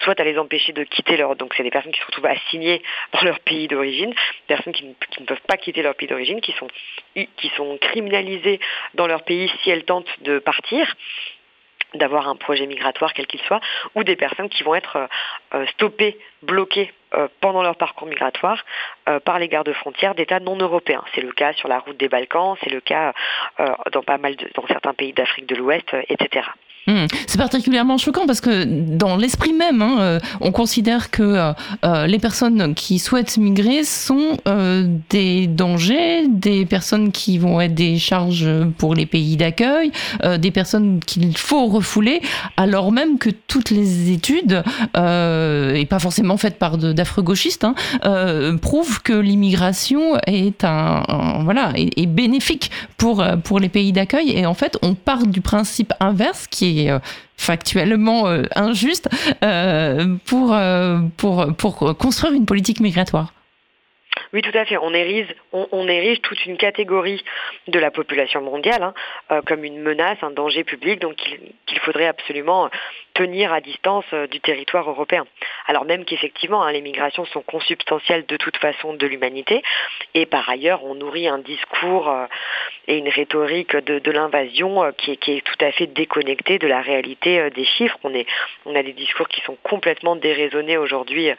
soit à les empêcher de quitter leur... Donc c'est des personnes qui se retrouvent assignées dans leur pays d'origine, personnes qui ne, qui ne, peuvent pas quitter leur pays d'origine, qui sont, qui sont criminalisées dans leur pays si elles tentent de partir d'avoir un projet migratoire quel qu'il soit, ou des personnes qui vont être euh, stoppées, bloquées euh, pendant leur parcours migratoire euh, par les gardes frontières d'États non européens. C'est le cas sur la route des Balkans, c'est le cas dans pas mal dans certains pays d'Afrique de l'Ouest, etc.
Mmh. C'est particulièrement choquant parce que dans l'esprit même, hein, euh, on considère que euh, euh, les personnes qui souhaitent migrer sont des dangers, des personnes qui vont être des charges pour les pays d'accueil, des personnes qu'il faut refouler, alors même que toutes les études, et pas forcément faites par d'affreux gauchistes, hein, prouvent que l'immigration est un, voilà est bénéfique pour pour les pays d'accueil. Et en fait, on part du principe inverse qui est euh, factuellement euh, injuste euh, pour, construire une politique migratoire.
Oui, tout à fait. On érige, on, érige toute une catégorie de la population mondiale hein, euh, comme une menace, un danger public, donc qu'il qu faudrait absolument tenir à distance euh, du territoire européen. Alors même qu'effectivement, hein, les migrations sont consubstantielles de toute façon de l'humanité, et par ailleurs, on nourrit un discours euh, et une rhétorique de, l'invasion qui, est tout à fait déconnectée de la réalité des chiffres. On, est, on a des discours qui sont complètement déraisonnés aujourd'hui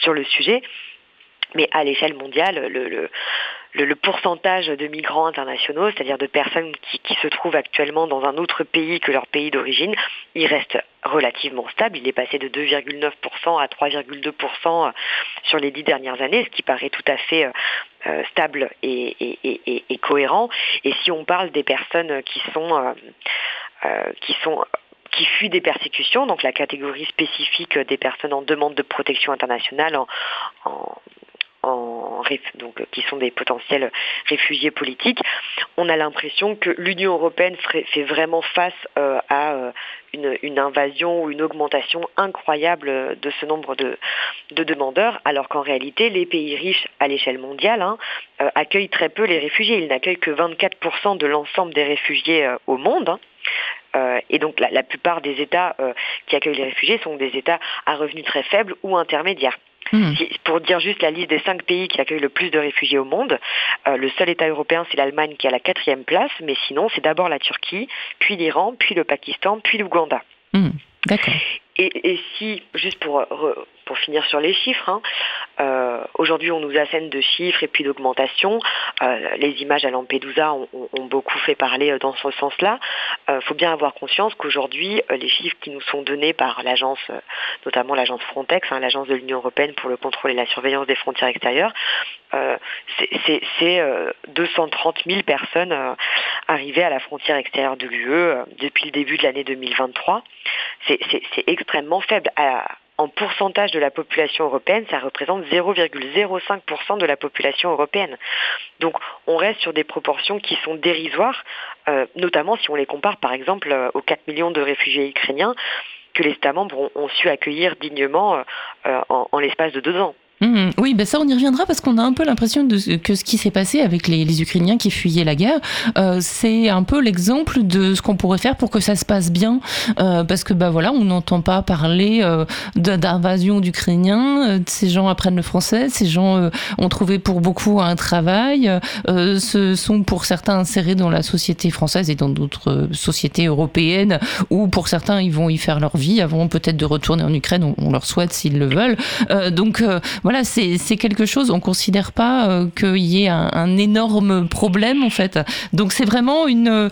sur le sujet. Mais à l'échelle mondiale, le, pourcentage de migrants internationaux, c'est-à-dire de personnes qui, se trouvent actuellement dans un autre pays que leur pays d'origine, il reste relativement stable. Il est passé de 2,9% à 3,2% sur les dix dernières années, ce qui paraît tout à fait euh, stable et, cohérent. Et si on parle des personnes qui sont... Euh, euh, qui sont qui fuient des persécutions, donc la catégorie spécifique des personnes en demande de protection internationale en, donc, qui sont des potentiels réfugiés politiques, on a l'impression que l'Union européenne fait vraiment face euh, à euh, une, invasion ou une augmentation incroyable de ce nombre de, de demandeurs, alors qu'en réalité, les pays riches à l'échelle mondiale hein, euh, accueillent très peu les réfugiés. Ils n'accueillent que 24% de l'ensemble des réfugiés au monde. Hein. Et donc la, plupart des États qui accueillent les réfugiés sont des États à revenus très faibles ou intermédiaires. Mmh. Pour dire juste la liste des cinq pays qui accueillent le plus de réfugiés au monde, euh, le seul État européen, c'est l'Allemagne qui a la quatrième place, mais sinon, c'est d'abord la Turquie, puis l'Iran, puis le Pakistan, puis l'Ouganda.
Mmh. D'accord.
Et, et, si, juste pour, pour finir sur les chiffres. Hein. Euh, aujourd'hui, on nous assène de chiffres et puis d'augmentation. Euh, les images à Lampedusa ont, beaucoup fait parler dans ce sens-là. Il faut bien avoir conscience qu'aujourd'hui, les chiffres qui nous sont donnés par l'agence, notamment l'agence Frontex, hein, l'agence de l'Union européenne pour le contrôle et la surveillance des frontières extérieures, c'est 230 000 personnes arrivées à la frontière extérieure de l'UE depuis le début de l'année 2023. C'est extrêmement faible. En pourcentage de la population européenne, ça représente 0,05% de la population européenne. Donc on reste sur des proportions qui sont dérisoires, euh, notamment si on les compare par exemple euh, aux 4 millions de réfugiés ukrainiens que les États membres ont, su accueillir dignement euh, en l'espace de deux ans.
Mmh, oui, ben ça on y reviendra parce qu'on a un peu l'impression que ce qui s'est passé avec les, Ukrainiens qui fuyaient la guerre, euh, c'est un peu l'exemple de ce qu'on pourrait faire pour que ça se passe bien, euh, parce que bah voilà, on n'entend pas parler euh, d'invasion d'Ukrainiens, ces gens apprennent le français, ces gens ont trouvé pour beaucoup un travail, se sont pour certains insérés dans la société française et dans d'autres sociétés européennes, ou pour certains ils vont y faire leur vie avant peut-être de retourner en Ukraine, on, on leur souhaite s'ils le veulent. donc voilà voilà, c'est quelque chose, on ne considère pas euh, qu'il y ait un, énorme problème en fait. Donc c'est vraiment une, euh,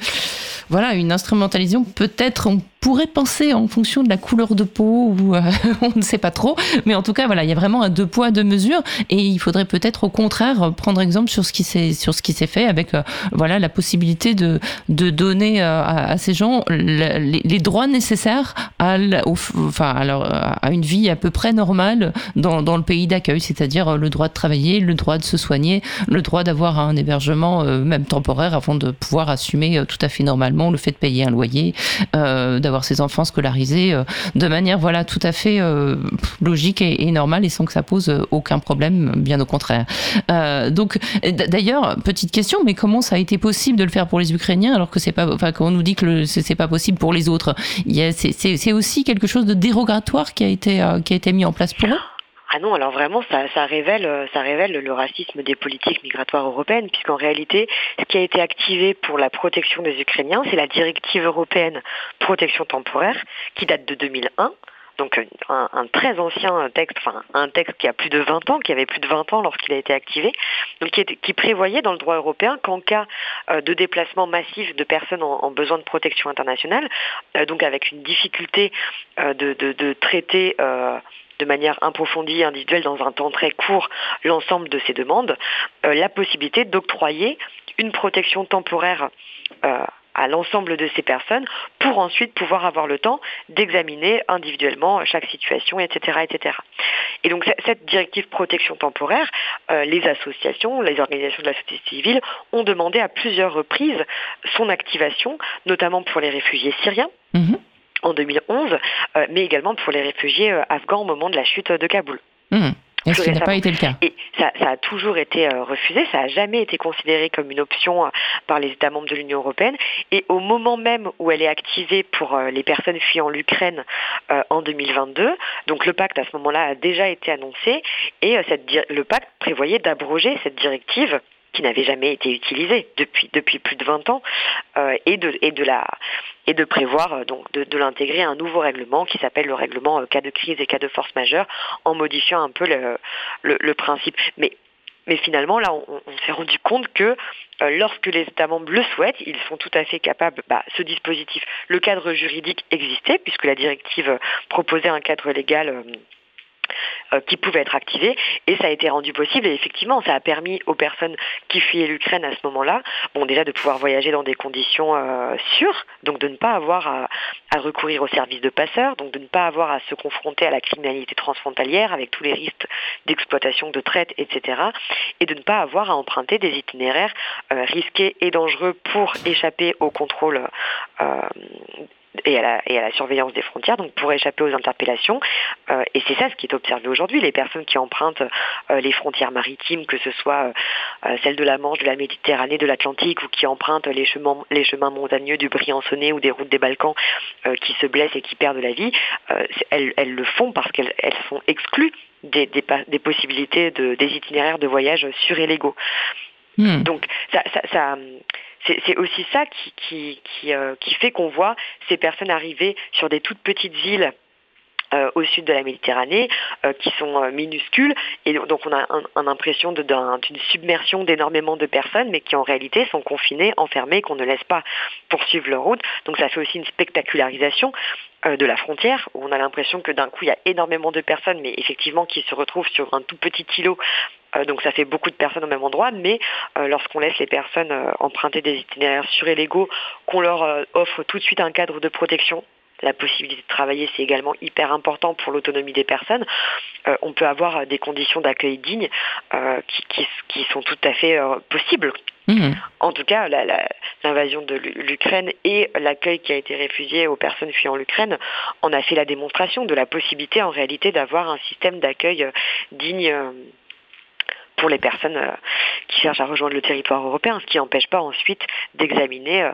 voilà, une instrumentalisation peut-être, pourrait penser en fonction de la couleur de peau ou euh, <laughs> on ne sait pas trop, mais en tout cas voilà, il y a vraiment un deux poids deux mesures. Et il faudrait peut-être au contraire prendre exemple sur ce qui s'est sur ce qui s'est fait avec euh, voilà la possibilité de de donner euh, à, ces gens les, droits nécessaires à enfin alors à une vie à peu près normale dans, dans le pays d'accueil, c'est-à-dire le droit de travailler, le droit de se soigner, le droit d'avoir un hébergement même temporaire avant de pouvoir assumer tout à fait normalement le fait de payer un loyer, d'avoir ses enfants scolarisés euh, de manière voilà tout à fait euh, logique et, normale et sans que ça pose euh, aucun problème, bien au contraire. donc d'ailleurs, petite question, mais comment ça a été possible de le faire pour les Ukrainiens alors que c'est pas, enfin, quand on nous dit que c'est pas possible pour les autres, c'est aussi quelque chose de dérogatoire qui a été qui a été mis en place pour eux?
Ah non, alors vraiment, ça, ça, révèle, euh, ça révèle le racisme des politiques migratoires européennes, puisqu'en réalité, ce qui a été activé pour la protection des Ukrainiens, c'est la directive européenne protection temporaire, qui date de 2001, donc un, très ancien texte, enfin un texte qui a plus de 20 ans, qui avait plus de 20 ans lorsqu'il a été activé, donc qui, qui, prévoyait dans le droit européen qu'en cas euh, de déplacement massif de personnes en, besoin de protection internationale, euh, donc avec une difficulté de, de, de, traiter de manière approfondie, individuelle, dans un temps très court, l'ensemble de ces demandes, euh, la possibilité d'octroyer une protection temporaire euh, à l'ensemble de ces personnes pour ensuite pouvoir avoir le temps d'examiner individuellement chaque situation, etc. etc. Et donc cette directive protection temporaire, euh, les associations, les organisations de la société civile ont demandé à plusieurs reprises son activation, notamment pour les réfugiés syriens. Mm-hmm en 2011, euh, mais également pour les réfugiés euh, afghans au moment de la chute de Kaboul.
Mmh. Et ce n'a pas été le cas.
Et ça, a toujours été euh, refusé, ça n'a jamais été considéré comme une option par les États membres de l'Union européenne. Et au moment même où elle est activée pour les personnes fuyant l'Ukraine en 2022, donc le pacte à ce moment-là a déjà été annoncé et cette, le pacte prévoyait d'abroger cette directive qui n'avait jamais été utilisée depuis, depuis plus de 20 ans et, de, et de la et de prévoir euh, donc de, l'intégrer à un nouveau règlement qui s'appelle le règlement euh, cas de crise et cas de force majeure en modifiant un peu le, principe. Mais mais finalement, là, on, s'est rendu compte que euh, lorsque les États membres le souhaitent, ils sont tout à fait capables, bah, ce dispositif, le cadre juridique existait, puisque la directive proposait un cadre légal. Euh, qui pouvaient être activés et ça a été rendu possible et effectivement ça a permis aux personnes qui fuyaient l'Ukraine à ce moment-là, bon déjà de pouvoir voyager dans des conditions euh, sûres, donc de ne pas avoir à, recourir aux services de passeurs, donc de ne pas avoir à se confronter à la criminalité transfrontalière avec tous les risques d'exploitation, de traite, etc. et de ne pas avoir à emprunter des itinéraires euh, risqués et dangereux pour échapper au contrôle et à, la, et à la surveillance des frontières, donc pour échapper aux interpellations. Euh, et c'est ça ce qui est observé aujourd'hui. Les personnes qui empruntent euh, les frontières maritimes, que ce soit euh, celles de la Manche, de la Méditerranée, de l'Atlantique, ou qui empruntent les chemins, les chemins montagneux du Briançonnet ou des routes des Balkans, qui se blessent et qui perdent la vie, elles, elles, le font parce qu'elles sont exclues des, des, des possibilités de, des itinéraires de voyage surillégaux. Hmm. Donc ça, ça, ça c'est aussi ça euh, qui fait qu'on voit ces personnes arriver sur des toutes petites îles euh, au sud de la Méditerranée, euh, qui sont minuscules, et donc on a une impression d'une submersion d'énormément de personnes, mais qui en réalité sont confinées, enfermées, qu'on ne laisse pas poursuivre leur route. Donc ça fait aussi une spectacularisation de la frontière, où on a l'impression que d'un coup il y a énormément de personnes, mais effectivement qui se retrouvent sur un tout petit îlot donc ça fait beaucoup de personnes au même endroit, mais lorsqu'on laisse les personnes emprunter des itinéraires sur légaux, qu'on leur offre tout de suite un cadre de protection, la possibilité de travailler, c'est également hyper important pour l'autonomie des personnes. Euh, on peut avoir des conditions d'accueil dignes euh, qui, sont tout à fait euh, possibles. Mmh. En tout cas, l'invasion de l'Ukraine et l'accueil qui a été réfugié aux personnes fuyant l'Ukraine en a fait la démonstration de la possibilité en réalité d'avoir un système d'accueil digne pour les personnes euh, qui cherchent à rejoindre le territoire européen, ce qui n'empêche pas ensuite d'examiner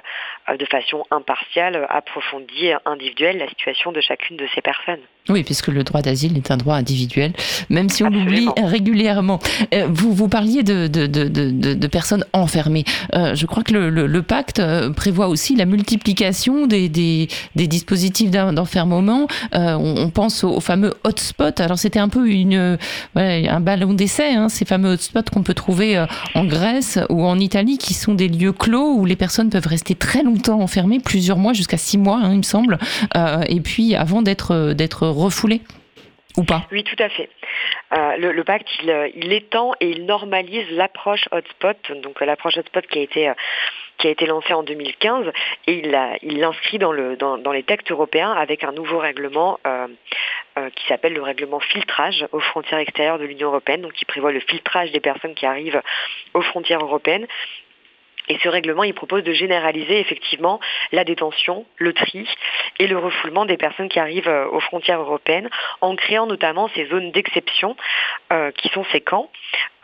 euh, de façon impartiale, approfondie, individuelle la situation de chacune de ces personnes.
Oui, puisque le droit d'asile est un droit individuel, même si on l'oublie régulièrement. Euh, vous, vous parliez de, de, de, de personnes enfermées. je crois que le, le, pacte prévoit aussi la multiplication des, des, des dispositifs d'enfermement. On, pense aux, fameux hotspots. Alors c'était un peu une, un ballon d'essai, hein, ces fameux hotspots qu'on peut trouver euh, en Grèce ou en Italie, qui sont des lieux clos où les personnes peuvent rester très longtemps enfermées, plusieurs mois, jusqu'à six mois, hein, il me semble, euh, et puis avant d'être euh, d'être refoulées. Ou pas?
Oui, tout à fait. le, pacte, il, étend et il normalise l'approche hotspot, donc l'approche hotspot qui a été qui a été lancée en 2015 et il l'inscrit dans, le, dans, dans, les textes européens avec un nouveau règlement euh, qui s'appelle le règlement filtrage aux frontières extérieures de l'Union européenne, donc qui prévoit le filtrage des personnes qui arrivent aux frontières européennes et ce règlement, il propose de généraliser effectivement la détention, le tri et le refoulement des personnes qui arrivent euh, aux frontières européennes, en créant notamment ces zones d'exception euh, qui sont ces camps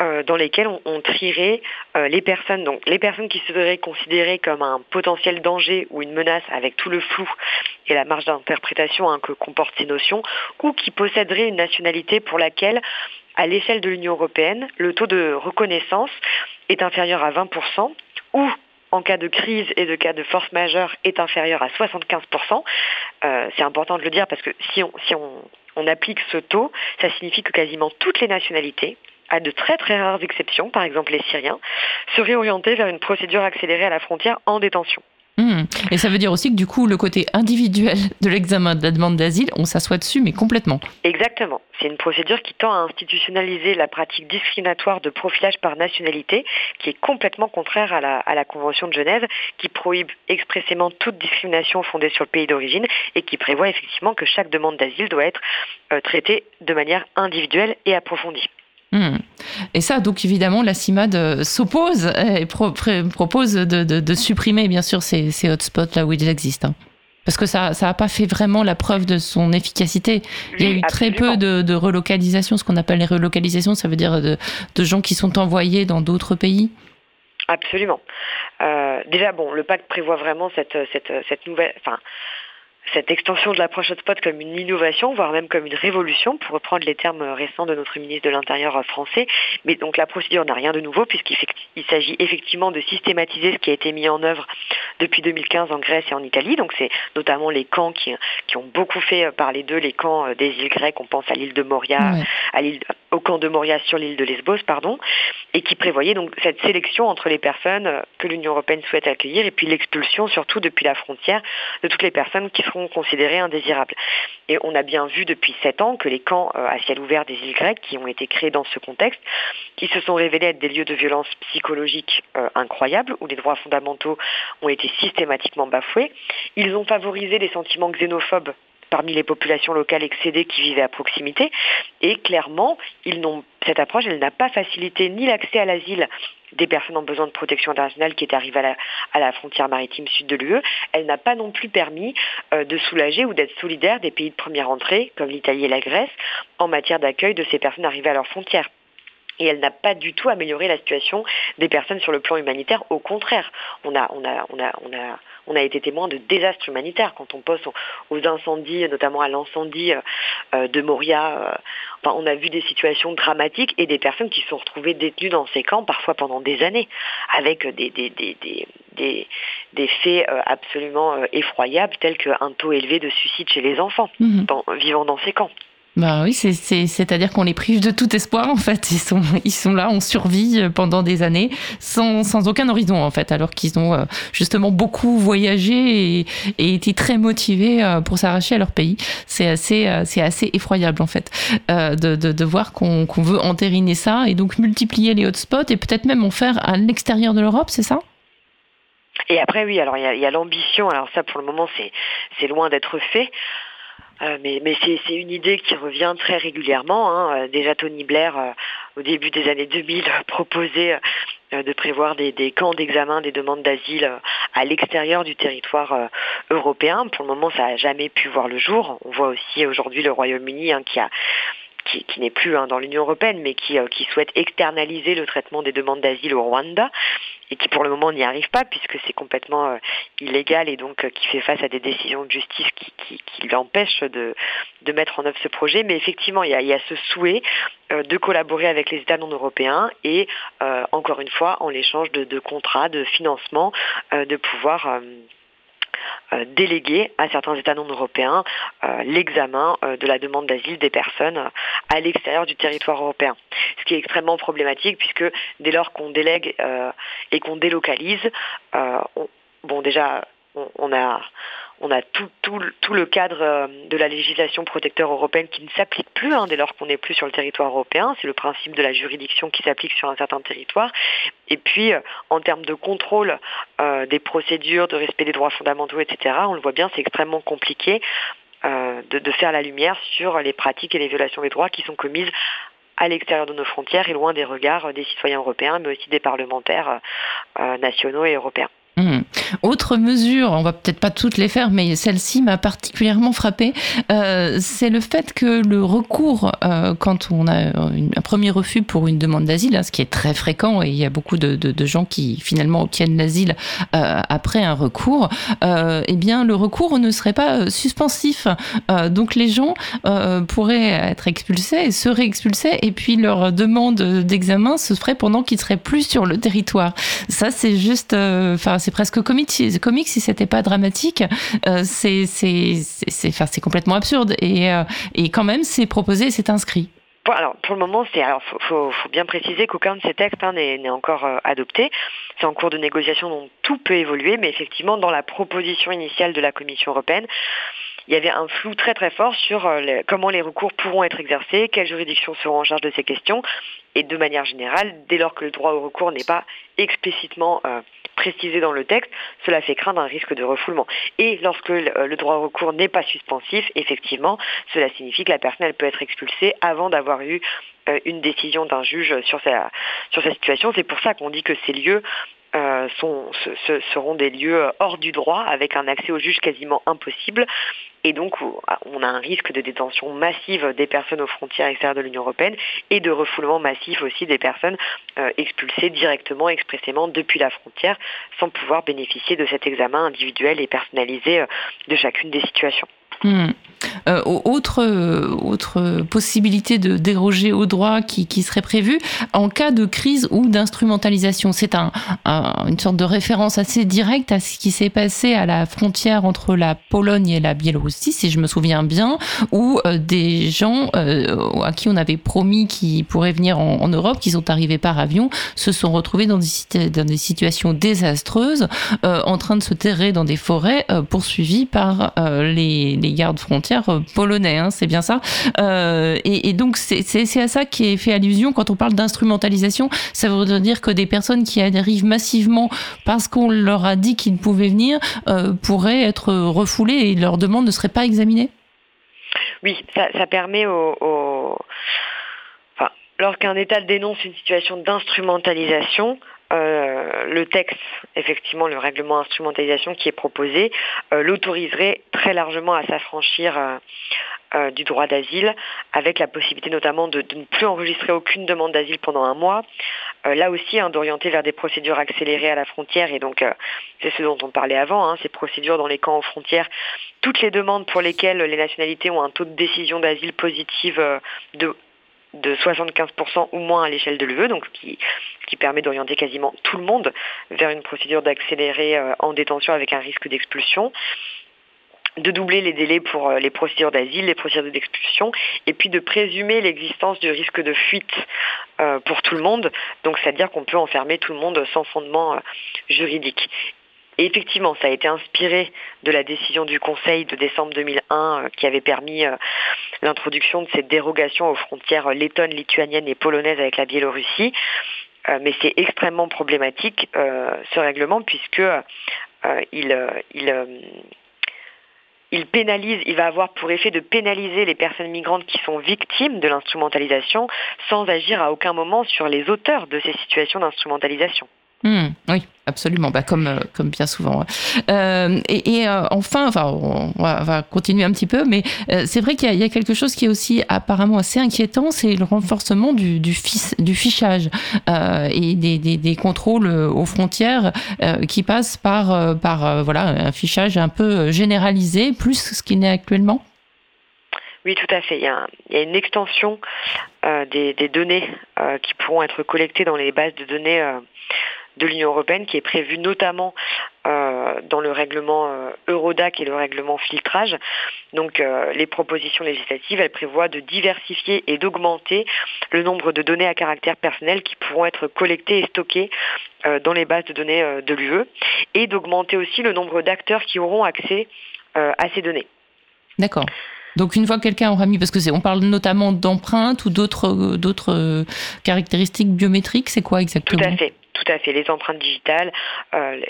euh, dans lesquels on, trierait les personnes, donc les personnes qui seraient considérées comme un potentiel danger ou une menace avec tout le flou et la marge d'interprétation hein, que comportent ces notions, ou qui posséderaient une nationalité pour laquelle à l'échelle de l'Union européenne, le taux de reconnaissance est inférieur à 20% ou en cas de crise et de cas de force majeure est inférieur à 75%. Euh, c'est important de le dire parce que si, on, on applique ce taux, ça signifie que quasiment toutes les nationalités, à de très très rares exceptions, par exemple les Syriens, seraient orientées vers une procédure accélérée à la frontière en détention.
Et ça veut dire aussi que du coup, le côté individuel de l'examen de la demande d'asile, on s'assoit dessus, mais complètement.
Exactement. C'est une procédure qui tend à institutionnaliser la pratique discriminatoire de profilage par nationalité, qui est complètement contraire à la, Convention de Genève, qui prohibe expressément toute discrimination fondée sur le pays d'origine et qui prévoit effectivement que chaque demande d'asile doit être euh, traitée de manière individuelle et approfondie.
Hmm. Et ça, donc évidemment, la CIMAD euh, s'oppose et propose de, supprimer, bien sûr, ces, hotspots là où ils existent. Hein. Parce que ça n'a pas fait vraiment la preuve de son efficacité. Il y a eu très peu de, relocalisation, ce qu'on appelle les relocalisations, ça veut dire de, gens qui sont envoyés dans d'autres pays.
Absolument. Euh, déjà, bon, le pacte prévoit vraiment cette, cette, cette nouvelle, enfin, cette extension de l'approche hotspot comme une innovation, voire même comme une révolution, pour reprendre les termes récents de notre ministre de l'Intérieur français. Mais donc la procédure n'a rien de nouveau puisqu'il s'agit effectivement de systématiser ce qui a été mis en œuvre depuis 2015 en Grèce et en Italie. Donc c'est notamment les camps qui, qui ont beaucoup fait parler d'eux, les camps euh, des îles grecques. On pense à l'île de Moria, à l'île, au camp de Moria sur l'île de Lesbos, pardon, et qui prévoyait donc cette sélection entre les personnes que l'Union européenne souhaite accueillir et puis l'expulsion surtout depuis la frontière de toutes les personnes qui seront considérés indésirables. Et on a bien vu depuis sept ans que les camps euh, à ciel ouvert des îles grecques, qui ont été créés dans ce contexte, qui se sont révélés être des lieux de violence psychologique euh, incroyables, où les droits fondamentaux ont été systématiquement bafoués, ils ont favorisé les sentiments xénophobes parmi les populations locales excédées qui vivaient à proximité. Et clairement, ils cette approche, elle n'a pas facilité ni l'accès à l'asile des personnes en besoin de protection internationale qui étaient arrivées à la, frontière maritime sud de l'UE. Elle n'a pas non plus permis euh, de soulager ou d'être solidaire des pays de première entrée, comme l'Italie et la Grèce, en matière d'accueil de ces personnes arrivées à leurs frontières et elle n'a pas du tout amélioré la situation des personnes sur le plan humanitaire. Au contraire, on a, on a, on a, on a, on a été témoin de désastres humanitaires quand on pense aux, incendies, notamment à l'incendie de Moria. Enfin, on a vu des situations dramatiques et des personnes qui se sont retrouvées détenues dans ces camps, parfois pendant des années, avec des, des, des, des, des faits absolument effroyables, tels qu'un taux élevé de suicide chez les enfants mmh. vivant dans ces camps.
Bah oui, c'est-à-dire qu'on les prive de tout espoir en fait. Ils sont, ils sont là, on survit pendant des années sans, sans aucun horizon en fait, alors qu'ils ont euh, justement beaucoup voyagé et, et été très motivés euh, pour s'arracher à leur pays. C'est assez, euh, c'est assez effroyable en fait de, de, de voir qu'on veut entériner ça et donc multiplier les hotspots et peut-être même en faire à l'extérieur de l'Europe, c'est ça?
Et après oui, alors il y a, a l'ambition. Alors ça pour le moment c'est loin d'être fait. Euh, mais, mais c'est une idée qui revient très régulièrement. Hein. Euh, déjà Tony Blair, euh, au début des années 2000, <laughs> proposait de prévoir des, camps d'examen des demandes d'asile à l'extérieur du territoire européen. Pour le moment, ça n'a jamais pu voir le jour. On voit aussi aujourd'hui le Royaume-Uni hein, qui a qui, qui n'est plus hein, dans l'Union européenne, mais qui, qui souhaite externaliser le traitement des demandes d'asile au Rwanda et qui pour le moment n'y arrive pas puisque c'est complètement euh, illégal et donc euh, qui fait face à des décisions de justice qui, qui, l'empêchent de, de, mettre en œuvre ce projet. Mais effectivement, il y a, ce souhait euh, de collaborer avec les États non européens et encore une fois en l'échange de, de, contrats, de financement, de pouvoir euh, déléguer à certains États non européens euh, l'examen euh, de la demande d'asile des personnes à l'extérieur du territoire européen. Ce qui est extrêmement problématique puisque dès lors qu'on délègue et qu'on délocalise, bon déjà on, a on a tout, le cadre euh, de la législation protecteur européenne qui ne s'applique plus hein, dès lors qu'on n'est plus sur le territoire européen. C'est le principe de la juridiction qui s'applique sur un certain territoire. Et puis, euh, en termes de contrôle euh, des procédures, de respect des droits fondamentaux, etc., on le voit bien, c'est extrêmement compliqué de, faire la lumière sur les pratiques et les violations des droits qui sont commises à l'extérieur de nos frontières et loin des regards des citoyens européens, mais aussi des parlementaires nationaux et européens.
Autre mesure, on va peut-être pas toutes les faire, mais celle-ci m'a particulièrement frappée, euh, c'est le fait que le recours, euh, quand on a un premier refus pour une demande d'asile, hein, ce qui est très fréquent, et il y a beaucoup de, gens qui finalement obtiennent l'asile euh, après un recours, eh bien le recours ne serait pas suspensif. donc les gens pourraient être expulsés, seraient expulsés, et puis leur demande d'examen se ferait pendant qu'ils seraient plus sur le territoire. Ça, c'est juste, enfin c'est presque comique, comique si c'était pas dramatique. Euh, c'est complètement absurde et, euh, et quand même c'est proposé, c'est inscrit.
alors pour le moment, c'est alors faut, faut, bien préciser qu'aucun de ces textes hein, n'est encore euh, adopté. C'est en cours de négociation, donc tout peut évoluer, mais effectivement dans la proposition initiale de la Commission européenne, il y avait un flou très très fort sur comment les recours pourront être exercés, quelles juridictions seront en charge de ces questions, et de manière générale, dès lors que le droit au recours n'est pas explicitement précisé dans le texte, cela fait craindre un risque de refoulement. Et lorsque le droit au recours n'est pas suspensif, effectivement, cela signifie que la personne peut être expulsée avant d'avoir eu euh, une décision d'un juge sur sa, sur sa situation. C'est pour ça qu'on dit que ces lieux euh, sont, ce, seront des lieux hors du droit avec un accès au juge quasiment impossible. Et donc, on a un risque de détention massive des personnes aux frontières extérieures de l'Union européenne et de refoulement massif aussi des personnes euh, expulsées directement, expressément depuis la frontière, sans pouvoir bénéficier de cet examen individuel et personnalisé euh, de chacune des situations.
Hmm. Euh, autre, autre possibilité de déroger au droit qui, qui, serait prévue en cas de crise ou d'instrumentalisation. C'est un, une sorte de référence assez directe à ce qui s'est passé à la frontière entre la Pologne et la Biélorussie, si je me souviens bien, où euh, des gens euh, à qui on avait promis qu'ils pourraient venir en, Europe, qui sont arrivés par avion, se sont retrouvés dans des, dans des situations désastreuses, en train de se terrer dans des forêts, poursuivis par les gardes frontières euh, polonais, hein, c'est bien ça. Euh, et, donc c'est à ça qui est fait allusion quand on parle d'instrumentalisation. Ça veut dire que des personnes qui arrivent massivement parce qu'on leur a dit qu'ils pouvaient venir euh, pourraient être refoulées et leur demande ne serait pas examinée.
Oui, ça, permet au, Enfin, lorsqu'un État dénonce une situation d'instrumentalisation, euh, le texte, effectivement, le règlement instrumentalisation qui est proposé, euh, l'autoriserait très largement à s'affranchir euh, du droit d'asile, avec la possibilité notamment de, ne plus enregistrer aucune demande d'asile pendant un mois, là aussi hein, d'orienter vers des procédures accélérées à la frontière. Et donc, c'est ce dont on parlait avant, hein, ces procédures dans les camps aux frontières. Toutes les demandes pour lesquelles les nationalités ont un taux de décision d'asile positive de de 75% ou moins à l'échelle de l'UE, donc qui, qui permet d'orienter quasiment tout le monde vers une procédure d'accéléré en détention avec un risque d'expulsion de doubler les délais pour euh, les procédures d'asile, les procédures d'expulsion, et puis de présumer l'existence du risque de fuite euh, pour tout le monde. Donc, c'est-à-dire qu'on peut enfermer tout le monde sans fondement euh, juridique. Et effectivement, ça a été inspiré de la décision du Conseil de décembre 2001 qui avait permis l'introduction de cette dérogation aux frontières lettonnes, lituaniennes et polonaises avec la Biélorussie. mais c'est extrêmement problématique ce règlement puisque il, il il pénalise, il va avoir pour effet de pénaliser les personnes migrantes qui sont victimes de l'instrumentalisation sans agir à aucun moment sur les auteurs de ces situations d'instrumentalisation.
Hmm, oui, absolument, bah, comme, euh, comme bien souvent. Euh, et, euh, enfin, enfin on, va, continuer un petit peu, mais c'est vrai qu'il y, a quelque chose qui est aussi apparemment assez inquiétant, c'est le renforcement du, du, fichage et des, contrôles aux frontières qui passent par, par voilà, un fichage un peu généralisé, plus ce qu'il n'est actuellement?
Oui, tout à fait. Il y a, une extension des, données qui pourront être collectées dans les bases de données de l'Union européenne qui est prévu notamment euh, dans le règlement euh, Eurodac et le règlement filtrage. Donc euh, les propositions législatives, elles prévoient de diversifier et d'augmenter le nombre de données à caractère personnel qui pourront être collectées et stockées dans les bases de données de l'UE et d'augmenter aussi le nombre d'acteurs qui auront accès à ces données.
D'accord. Donc une fois que quelqu'un aura mis, parce que c'est, on parle notamment d'empreintes ou d'autres d'autres caractéristiques biométriques, c'est quoi exactement?
Tout à fait. Tout à fait, les empreintes digitales, euh,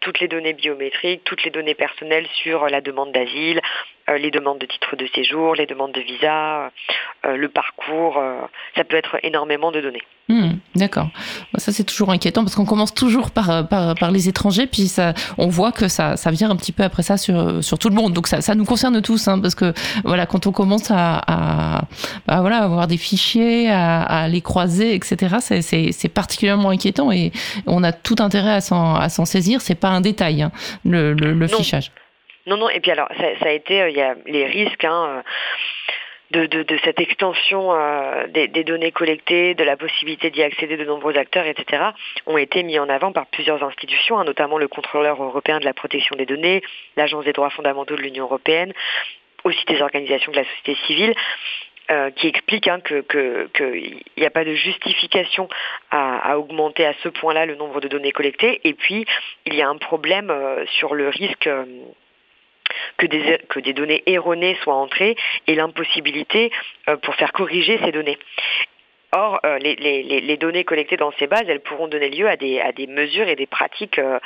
toutes les données biométriques, toutes les données personnelles sur la demande d'asile, les demandes de titre de séjour, les demandes de visa, euh, le parcours, ça peut être énormément de données.
Hmm, d'accord. Ça, c'est toujours inquiétant parce qu'on commence toujours par, par, les étrangers, puis ça, on voit que ça, ça vient un petit peu après ça sur, sur tout le monde. Donc, ça, ça nous concerne tous, hein, parce que voilà, quand on commence à, à bah, voilà, avoir des fichiers, à, les croiser, etc., c'est particulièrement inquiétant et on a tout intérêt à s'en saisir. C'est pas un détail, hein, le, le, fichage.
Non, non, et puis alors, ça, a été, euh, il y a les risques, hein, de, de, cette extension euh, des, données collectées, de la possibilité d'y accéder de nombreux acteurs, etc., ont été mis en avant par plusieurs institutions, hein, notamment le contrôleur européen de la protection des données, l'Agence des droits fondamentaux de l'Union européenne, aussi des organisations de la société civile. Euh, qui expliquent hein, qu'il n'y a pas de justification à, augmenter à ce point-là le nombre de données collectées. Et puis, il y a un problème euh, sur le risque que des, que des données erronées soient entrées et l'impossibilité euh, pour faire corriger ces données. Or, euh, les, les, les, données collectées dans ces bases, elles pourront donner lieu à des, à des mesures et des pratiques euh,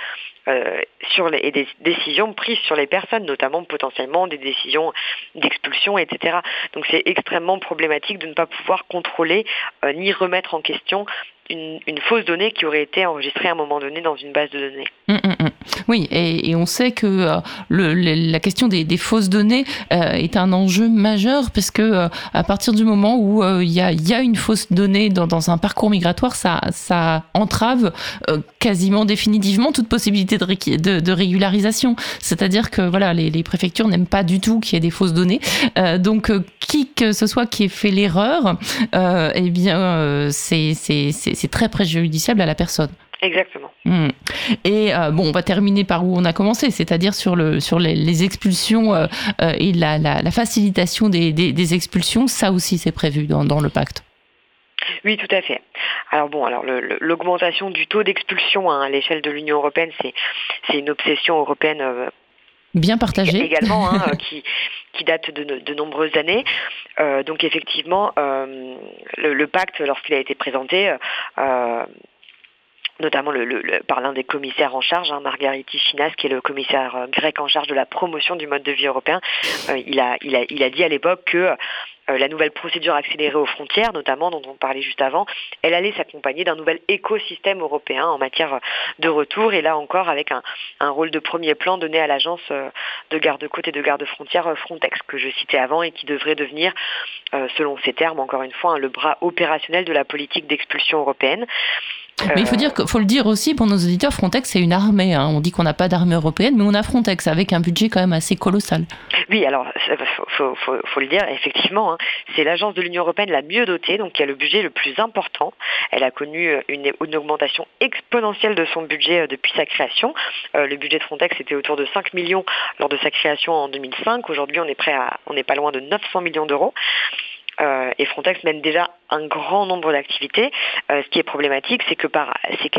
euh, sur les, et des décisions prises sur les personnes, notamment potentiellement des décisions d'expulsion, etc. Donc c'est extrêmement problématique de ne pas pouvoir contrôler ni remettre en question une, fausse donnée qui aurait été enregistrée à un moment donné dans une base de données.
Hum, hum, hum. Oui, et, on sait que euh, la question des, fausses données euh, est un enjeu majeur parce que euh, à partir du moment où il y a, une fausse donnée dans, un parcours migratoire, ça, entrave quasiment définitivement toute possibilité de, régularisation. C'est-à-dire que voilà, les, les préfectures n'aiment pas du tout qu'il y ait des fausses données. donc, qui que ce soit qui ait fait l'erreur, eh bien, c'est très préjudiciable à la personne.
Exactement.
Hmm. Et euh, bon, on va terminer par où on a commencé, c'est-à-dire sur, le, sur les, expulsions euh, euh, et la, la, facilitation des, des, expulsions. Ça aussi, c'est prévu dans, dans, le pacte.
Oui, tout à fait. Alors bon, alors l'augmentation du taux d'expulsion hein, à l'échelle de l'Union européenne, c'est une obsession européenne
bien partagée
également, hein, <laughs> qui, qui date de, de nombreuses années. donc effectivement, le, le, pacte, lorsqu'il a été présenté, notamment par l'un des commissaires en charge, hein, Margaritis Chinas, qui est le commissaire grec en charge de la promotion du mode de vie européen. il, a, il, a, il a dit à l'époque que euh, la nouvelle procédure accélérée aux frontières, notamment dont on parlait juste avant, elle allait s'accompagner d'un nouvel écosystème européen en matière de retour, et là encore avec un, rôle de premier plan donné à l'agence euh, de garde-côte et de garde-frontière euh, Frontex, que je citais avant, et qui devrait devenir, selon ces termes, encore une fois, hein, le bras opérationnel de la politique d'expulsion européenne.
Mais il faut dire, faut le dire aussi pour nos auditeurs, Frontex c'est une armée. Hein. On dit qu'on n'a pas d'armée européenne, mais on a Frontex avec un budget quand même assez colossal.
Oui, alors faut, faut, faut, le dire, effectivement, hein. c'est l'agence de l'Union européenne la mieux dotée, donc qui a le budget le plus important. Elle a connu euh, une, augmentation exponentielle de son budget euh, depuis sa création. Euh, le budget de Frontex était autour de 5 millions lors de sa création en 2005. Aujourd'hui, on est prêt à, on n'est pas loin de 900 millions d'euros. Euh, et Frontex mène déjà un grand nombre d'activités. Euh, ce qui est problématique, c'est que par, c'est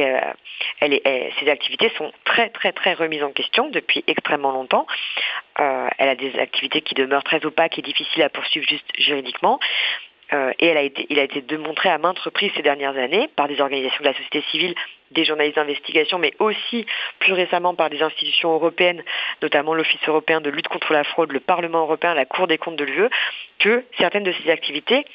elle ces activités sont très très très remises en question depuis extrêmement longtemps. Euh, elle a des activités qui demeurent très opaques et difficiles à poursuivre juste juridiquement. et elle il a été démontré à maintes reprises ces dernières années par des organisations de la société civile des journalistes d'investigation, mais aussi plus récemment par des institutions européennes, notamment l'Office européen de lutte contre la fraude, le Parlement européen, la Cour des comptes de l'UE, que certaines de ces activités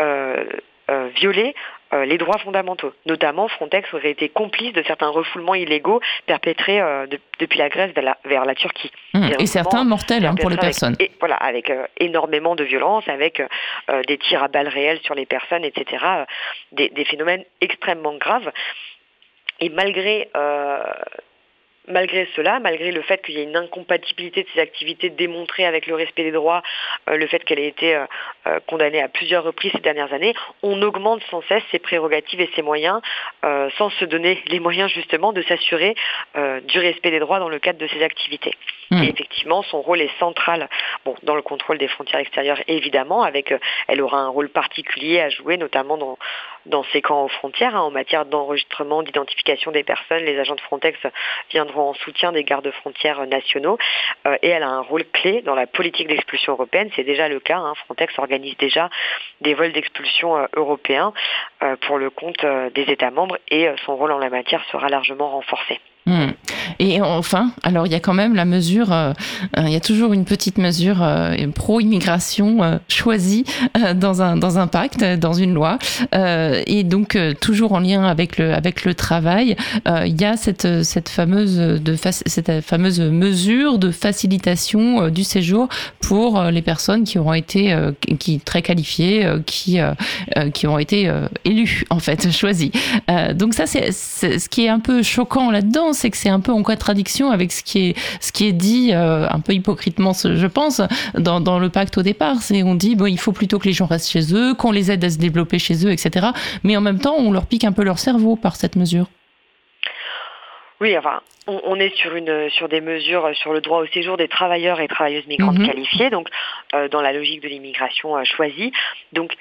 euh, euh, violaient euh, les droits fondamentaux. Notamment, Frontex aurait été complice de certains refoulements illégaux perpétrés depuis la Grèce vers la, Turquie.
Mmh. et certains mortels hein, pour les personnes.
et, voilà, avec énormément de violence, avec des tirs à balles réelles sur les personnes, etc. des phénomènes extrêmement graves. Et malgré euh, malgré cela, malgré le fait qu'il y ait une incompatibilité de ces activités démontrée avec le respect des droits, euh, le fait qu'elle ait été euh, condamnée à plusieurs reprises ces dernières années, on augmente sans cesse ses prérogatives et ses moyens sans se donner les moyens justement de s'assurer du respect des droits dans le cadre de ces activités. Hmm. Et effectivement, son rôle est central bon, dans le contrôle des frontières extérieures, évidemment, avec elle aura un rôle particulier à jouer, notamment dans, dans ces camps aux frontières, hein, en matière d'enregistrement, d'identification des personnes. Les agents de Frontex viendront en soutien des gardes-frontières nationaux euh, et elle a un rôle clé dans la politique d'expulsion européenne. C'est déjà le cas. Hein. Frontex organise déjà des vols d'expulsion euh, européens euh, pour le compte des États membres et son rôle en la matière sera largement renforcé.
Hmm. Et enfin, alors il y a quand même la mesure, euh, euh, il y a toujours une petite mesure euh, pro-immigration choisie dans un dans un pacte, dans une loi, et donc toujours en lien avec le avec le travail, il y a cette cette fameuse de cette fameuse mesure de facilitation du séjour pour les personnes qui auront été qui très qualifiées, qui qui ont été élues en fait <laughs> choisies. donc ça c'est ce qui est un peu choquant là-dedans c'est que c'est un peu en contradiction avec ce qui est, ce qui est dit euh, un peu hypocritement, je pense, dans, dans le pacte au départ. C'est on dit bon, il faut plutôt que les gens restent chez eux, qu'on les aide à se développer chez eux, etc. Mais en même temps, on leur pique un peu leur cerveau par cette mesure.
Oui, enfin, on, est sur une sur des mesures sur le droit au séjour des travailleurs et travailleuses migrantes mhm. qualifiées, donc euh, dans la logique de l'immigration euh, choisie. Donc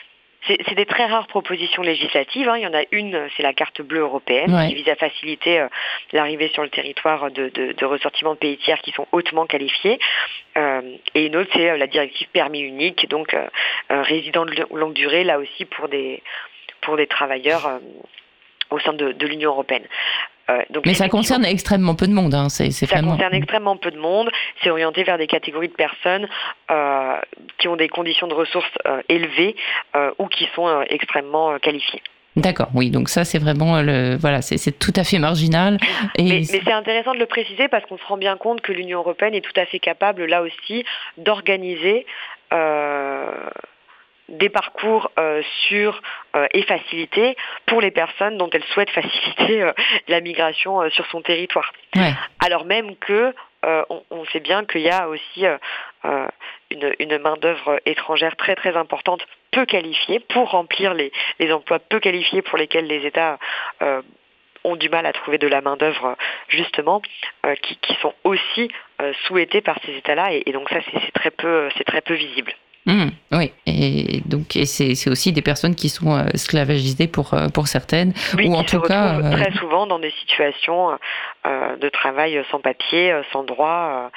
c'est des très rares propositions législatives. Hein. Il y en a une, c'est la carte bleue européenne, qui vise à faciliter euh, l'arrivée sur le territoire de, de, ressortiments de pays tiers qui sont hautement qualifiés. Euh, et une autre, c'est euh, la directive permis unique, donc résident de longue durée, là aussi pour des, pour des travailleurs au sein de, de l'Union européenne.
Euh, Mais ça concerne extrêmement peu de monde. Hein.
C'est, ça concerne extrêmement peu de monde. C'est orienté vers des catégories de personnes euh, qui ont des conditions de ressources euh, élevées ou qui sont extrêmement qualifiées.
D'accord, oui, donc ça c'est vraiment le, voilà, c'est, tout à fait marginal. <laughs>
Et mais, c'est intéressant de le préciser parce qu'on se rend bien compte que l'Union européenne est tout à fait capable là aussi d'organiser des parcours euh, sûrs euh, et facilités pour les personnes dont elle souhaite faciliter euh, la migration sur son territoire. Alors même que on, sait bien qu'il y a aussi une, main-d'œuvre étrangère très très importante, peu qualifiée, pour remplir les, emplois peu qualifiés pour lesquels les États ont du mal à trouver de la main-d'œuvre justement, qui, sont aussi souhaités par ces États-là, et, et donc ça c'est très peu c'est très peu visible.
Mmh, oui, et donc c'est aussi des personnes qui sont euh, esclavagisées pour, euh, pour certaines,
ou en tout cas euh, très souvent dans des situations de travail sans papier, sans droit,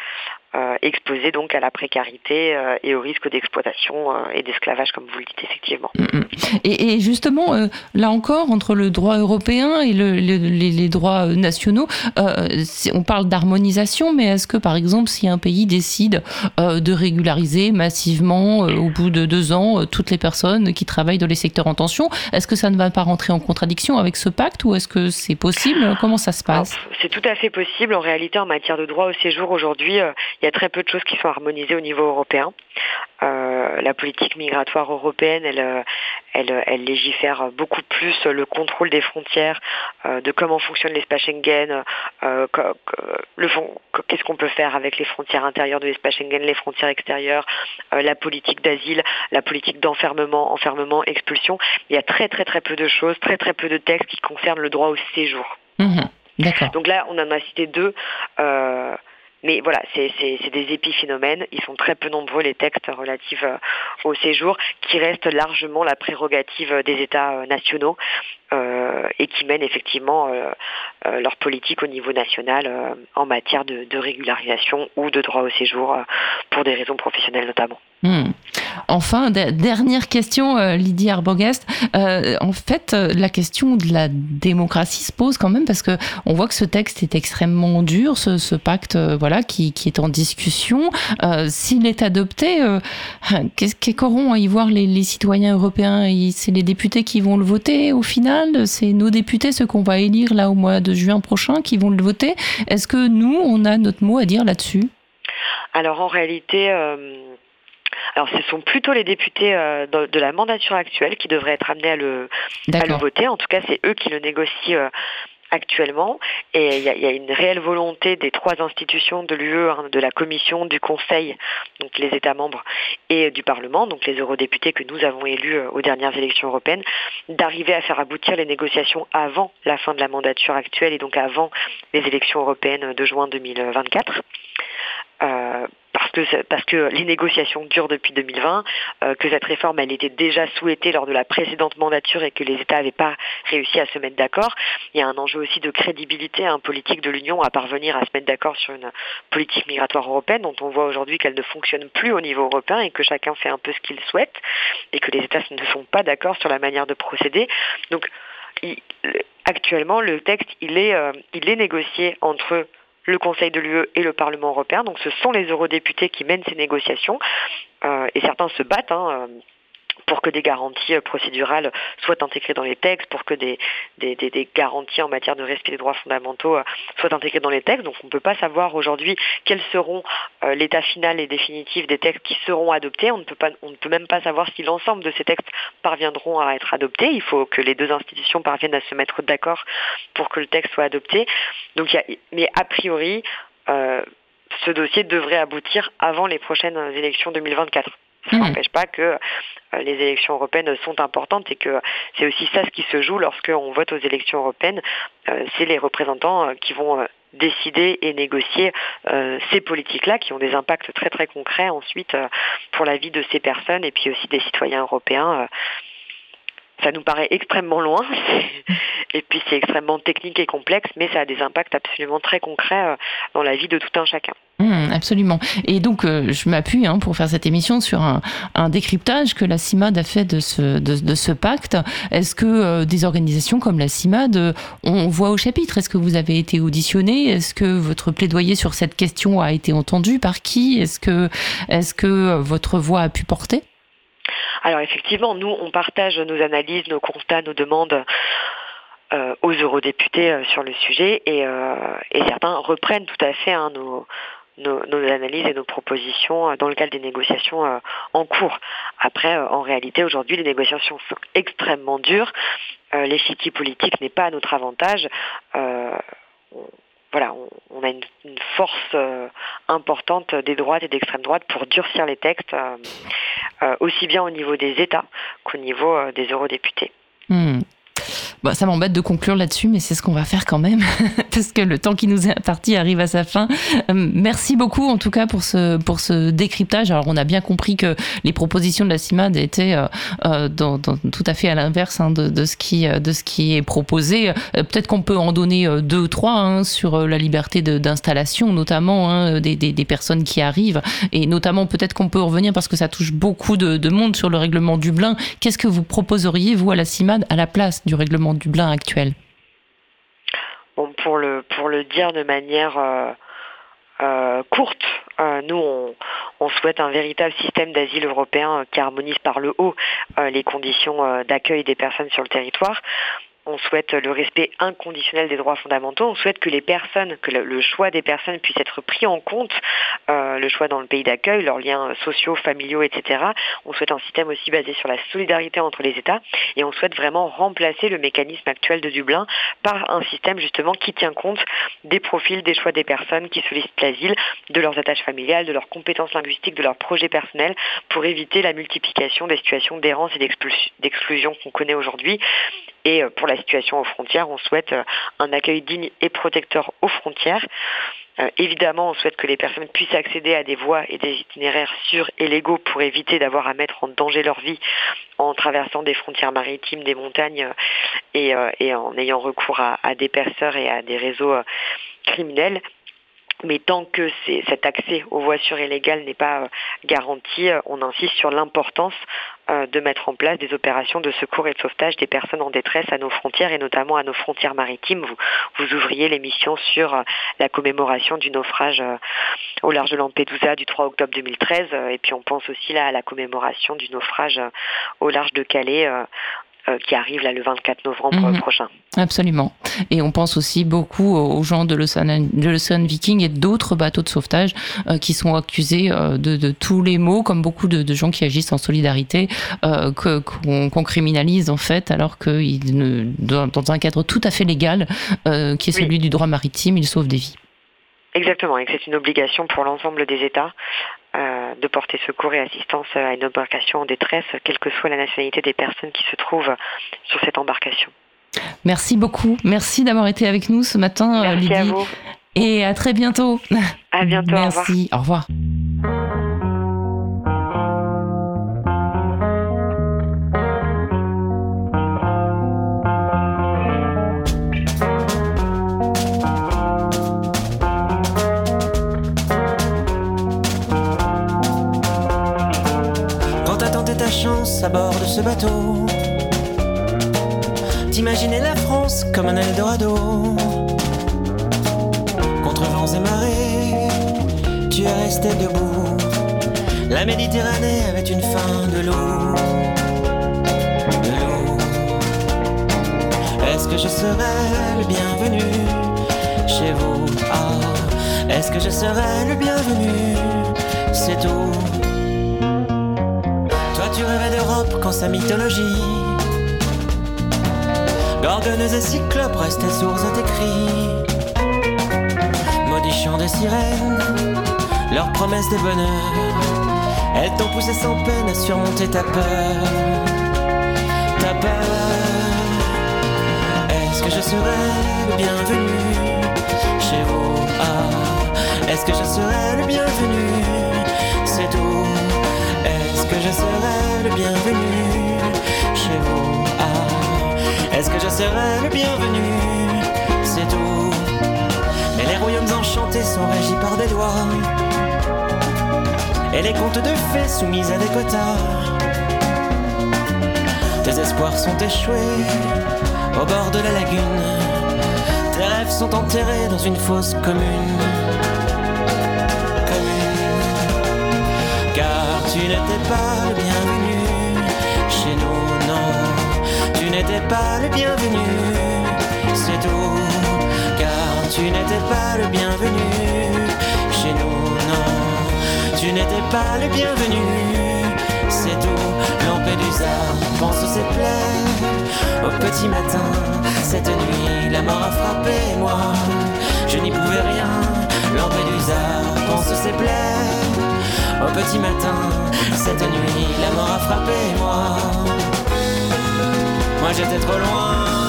exposés donc à la précarité et au risque d'exploitation et d'esclavage, comme vous le dites effectivement.
Mm, mm. Et, justement, là encore, entre le droit européen et les, droits nationaux, on parle d'harmonisation, mais est-ce que par exemple, si un pays décide de régulariser massivement au bout de deux ans toutes les personnes qui travaillent dans les secteurs en tension, est-ce que ça ne va pas rentrer en contradiction avec ce pacte ou est-ce que c'est possible? Comment ça se passe?
C'est tout à fait possible. En réalité, en matière de droit au séjour, aujourd'hui, euh, il y a très peu de choses qui sont harmonisées au niveau européen. Euh, la politique migratoire européenne, elle, euh, elle, elle, légifère beaucoup plus le contrôle des frontières, de comment fonctionne l'espace Schengen, qu'est-ce qu'on peut faire avec les frontières intérieures de l'espace Schengen, les frontières extérieures, la politique d'asile, la politique d'enfermement, enfermement, expulsion. Il y a très très très peu de choses, très très peu de textes qui concernent le droit au séjour.
Mmh
Donc là, on en a cité deux. Euh, mais voilà, c'est des épiphénomènes. Ils sont très peu nombreux, les textes relatifs euh, au séjour, qui restent largement la prérogative des États euh, nationaux et qui mènent effectivement leur politique au niveau national en matière de, régularisation ou de droit au séjour pour des raisons professionnelles notamment.
Mmh. Enfin, dernière question, euh, Lydie Arbogast. Euh, en fait, euh, la question de la démocratie se pose quand même parce que on voit que ce texte est extrêmement dur, ce, pacte, voilà, qui, est en discussion. S'il est adopté, qu'auront à y voir les, citoyens européens? C'est les députés qui vont le voter au final? C'est nos députés, ceux qu'on va élire là au mois de juin prochain, qui vont le voter. Est-ce que nous, on a notre mot à dire là-dessus?
Alors en réalité alors ce sont plutôt les députés euh, de, la mandature actuelle qui devraient être amenés à le, voter. En tout cas, c'est eux qui le négocient euh, actuellement. Et il y, a une réelle volonté des trois institutions de l'UE, hein, de la Commission, du Conseil, donc les États membres, et du Parlement, donc les eurodéputés que nous avons élus euh, aux dernières élections européennes, d'arriver à faire aboutir les négociations avant la fin de la mandature actuelle et donc avant les élections européennes de juin 2024. Euh, parce que les négociations durent depuis 2020, euh, que cette réforme elle était déjà souhaitée lors de la précédente mandature et que les États n'avaient pas réussi à se mettre d'accord. Il y a un enjeu aussi de crédibilité un politique de l'Union à parvenir à se mettre d'accord sur une politique migratoire européenne dont on voit aujourd'hui qu'elle ne fonctionne plus au niveau européen et que chacun fait un peu ce qu'il souhaite et que les États ne sont pas d'accord sur la manière de procéder. Donc actuellement, le texte, il est, euh, il est négocié entre le Conseil de l'UE et le Parlement européen. Donc ce sont les eurodéputés qui mènent ces négociations euh, et certains se battent. Hein, euh, pour que des garanties euh, procédurales soient intégrées dans les textes, pour que des, des, garanties en matière de respect des droits fondamentaux soient intégrées dans les textes. Donc on ne peut pas savoir aujourd'hui quels seront l'état final et définitif des textes qui seront adoptés. On ne peut, pas, on ne peut même pas savoir si l'ensemble de ces textes parviendront à être adoptés. Il faut que les deux institutions parviennent à se mettre d'accord pour que le texte soit adopté. Donc, mais a priori, euh, ce dossier devrait aboutir avant les prochaines élections 2024. Ça mmh. n'empêche pas que euh, les élections européennes sont importantes et que c'est aussi ça ce qui se joue lorsqu'on vote aux élections européennes. Euh, c'est les représentants qui vont décider et négocier ces politiques-là qui ont des impacts très très concrets ensuite pour la vie de ces personnes et puis aussi des citoyens européens ça nous paraît extrêmement loin, <laughs> et puis c'est extrêmement technique et complexe, mais ça a des impacts absolument très concrets euh, dans la vie de tout un chacun.
Mmh, absolument. Et donc, euh, je m'appuie hein, pour faire cette émission sur un, décryptage que la CIMAD a fait de ce, pacte. Est-ce que euh, des organisations comme la CIMAD, on voit au chapitre? Est-ce que vous avez été auditionné? Est-ce que votre plaidoyer sur cette question a été entendu? Par qui? Est-ce que, est que votre voix a pu porter?
Alors effectivement, nous, on partage nos analyses, nos constats, nos demandes euh, aux eurodéputés euh, sur le sujet euh, et, certains reprennent tout à fait hein, nos, analyses et nos propositions dans le cadre des négociations en cours. Après, en réalité, aujourd'hui, les négociations sont extrêmement dures. L'échiquier politique n'est pas à notre avantage voilà, on, a une, force euh, importante des droites et d'extrême droite pour durcir les textes, euh, euh, aussi bien au niveau des États qu'au niveau des eurodéputés.
Hmm. Bah, ça m'embête de conclure là-dessus, mais c'est ce qu'on va faire quand même, <laughs> parce que le temps qui nous est imparti arrive à sa fin. Euh, merci beaucoup, en tout cas, pour ce, pour ce décryptage. Alors, on a bien compris que les propositions de la CIMAD étaient euh, euh, tout à fait à l'inverse hein, de, de, ce qui, de ce qui est proposé. Peut-être qu'on peut en donner deux ou trois hein, sur la liberté d'installation, notamment hein, des, des, des, personnes qui arrivent, et notamment peut-être qu'on peut revenir parce que ça touche beaucoup de, de monde sur le règlement Dublin. Qu'est-ce que vous proposeriez, vous, à la CIMAD, à la place du règlement Dublin actuel
pour, le, dire de manière euh, euh, courte, euh, nous, on, souhaite un véritable système d'asile européen qui harmonise par le haut les conditions d'accueil des personnes sur le territoire on souhaite le respect inconditionnel des droits fondamentaux, on souhaite que les personnes, que le, choix des personnes puisse être pris en compte, euh, le choix dans le pays d'accueil, leurs liens sociaux, familiaux, etc. On souhaite un système aussi basé sur la solidarité entre les États et on souhaite vraiment remplacer le mécanisme actuel de Dublin par un système justement qui tient compte des profils, des choix des personnes qui sollicitent l'asile, de leurs attaches familiales, de leurs compétences linguistiques, de leurs projets personnels pour éviter la multiplication des situations d'errance et d'exclusion qu'on connaît aujourd'hui et euh, pour la situation aux frontières, on souhaite euh, un accueil digne et protecteur aux frontières. Euh, évidemment, on souhaite que les personnes puissent accéder à des voies et des itinéraires sûrs et légaux pour éviter d'avoir à mettre en danger leur vie en traversant des frontières maritimes, des montagnes et, en ayant recours à, à, des perceurs et à des réseaux criminels. Mais tant que cet accès aux voies sûres et légales n'est pas euh, garanti, euh, on insiste sur l'importance euh, de mettre en place des opérations de secours et de sauvetage des personnes en détresse à nos frontières et notamment à nos frontières maritimes. Vous, vous ouvriez l'émission sur la commémoration du naufrage au large de Lampedusa du 3 octobre 2013 et puis on pense aussi là à la commémoration du naufrage au large de Calais qui arrive là le 24 novembre mhm. prochain.
Absolument. Et on pense aussi beaucoup aux gens de l'Ocean Viking et d'autres bateaux de sauvetage euh, qui sont accusés euh, de, tous les maux, comme beaucoup de, gens qui agissent en solidarité, qu'on criminalise en fait, alors que dans un cadre tout à fait légal, qui est celui du droit maritime, ils sauvent des vies.
Exactement, et que c'est une obligation pour l'ensemble des États euh, de porter secours et assistance à une embarcation en détresse, quelle que soit la nationalité des personnes qui se trouvent sur cette embarcation.
Merci beaucoup. Merci d'avoir été avec nous ce matin,
Merci À vous.
Et à très bientôt.
À bientôt.
Merci. Au revoir.
À bord de ce bateau. T'imaginer la France comme un Eldorado. Contre vents et marées, tu es resté debout. La Méditerranée avait une fin de l'eau. De l'eau. Est-ce que je serai le bienvenu chez vous? Ah, est-ce que je serai le bienvenu? C'est tout quand sa mythologie. Gorgoneuse et cyclopes restaient sourds à tes cris Maudit chant des sirènes, leurs promesses de bonheur. Elles t'ont poussé sans peine à surmonter ta peur. Ta peur Est-ce que je serai le bienvenu chez vous? Ah, est-ce que je serai le bienvenu? Que je serai le bienvenu chez vous Ah, est-ce que je serai le bienvenu? C'est tout. Mais les royaumes enchantés sont régis par des lois. Et les contes de fées soumis à des quotas. Tes espoirs sont échoués au bord de la lagune. Tes rêves sont enterrés dans une fosse commune. Tu n'étais pas le bienvenu chez nous, non. Tu n'étais pas le bienvenu, c'est tout. Car tu n'étais pas le bienvenu chez nous, non. Tu n'étais pas le bienvenu, c'est tout. Lampedusa pense ses plaies au petit matin. Cette nuit, la mort a frappé moi. Je n'y pouvais rien. Lampedusa pense ses plaies au petit matin. Cette nuit, la mort a frappé moi. Moi j'étais trop loin.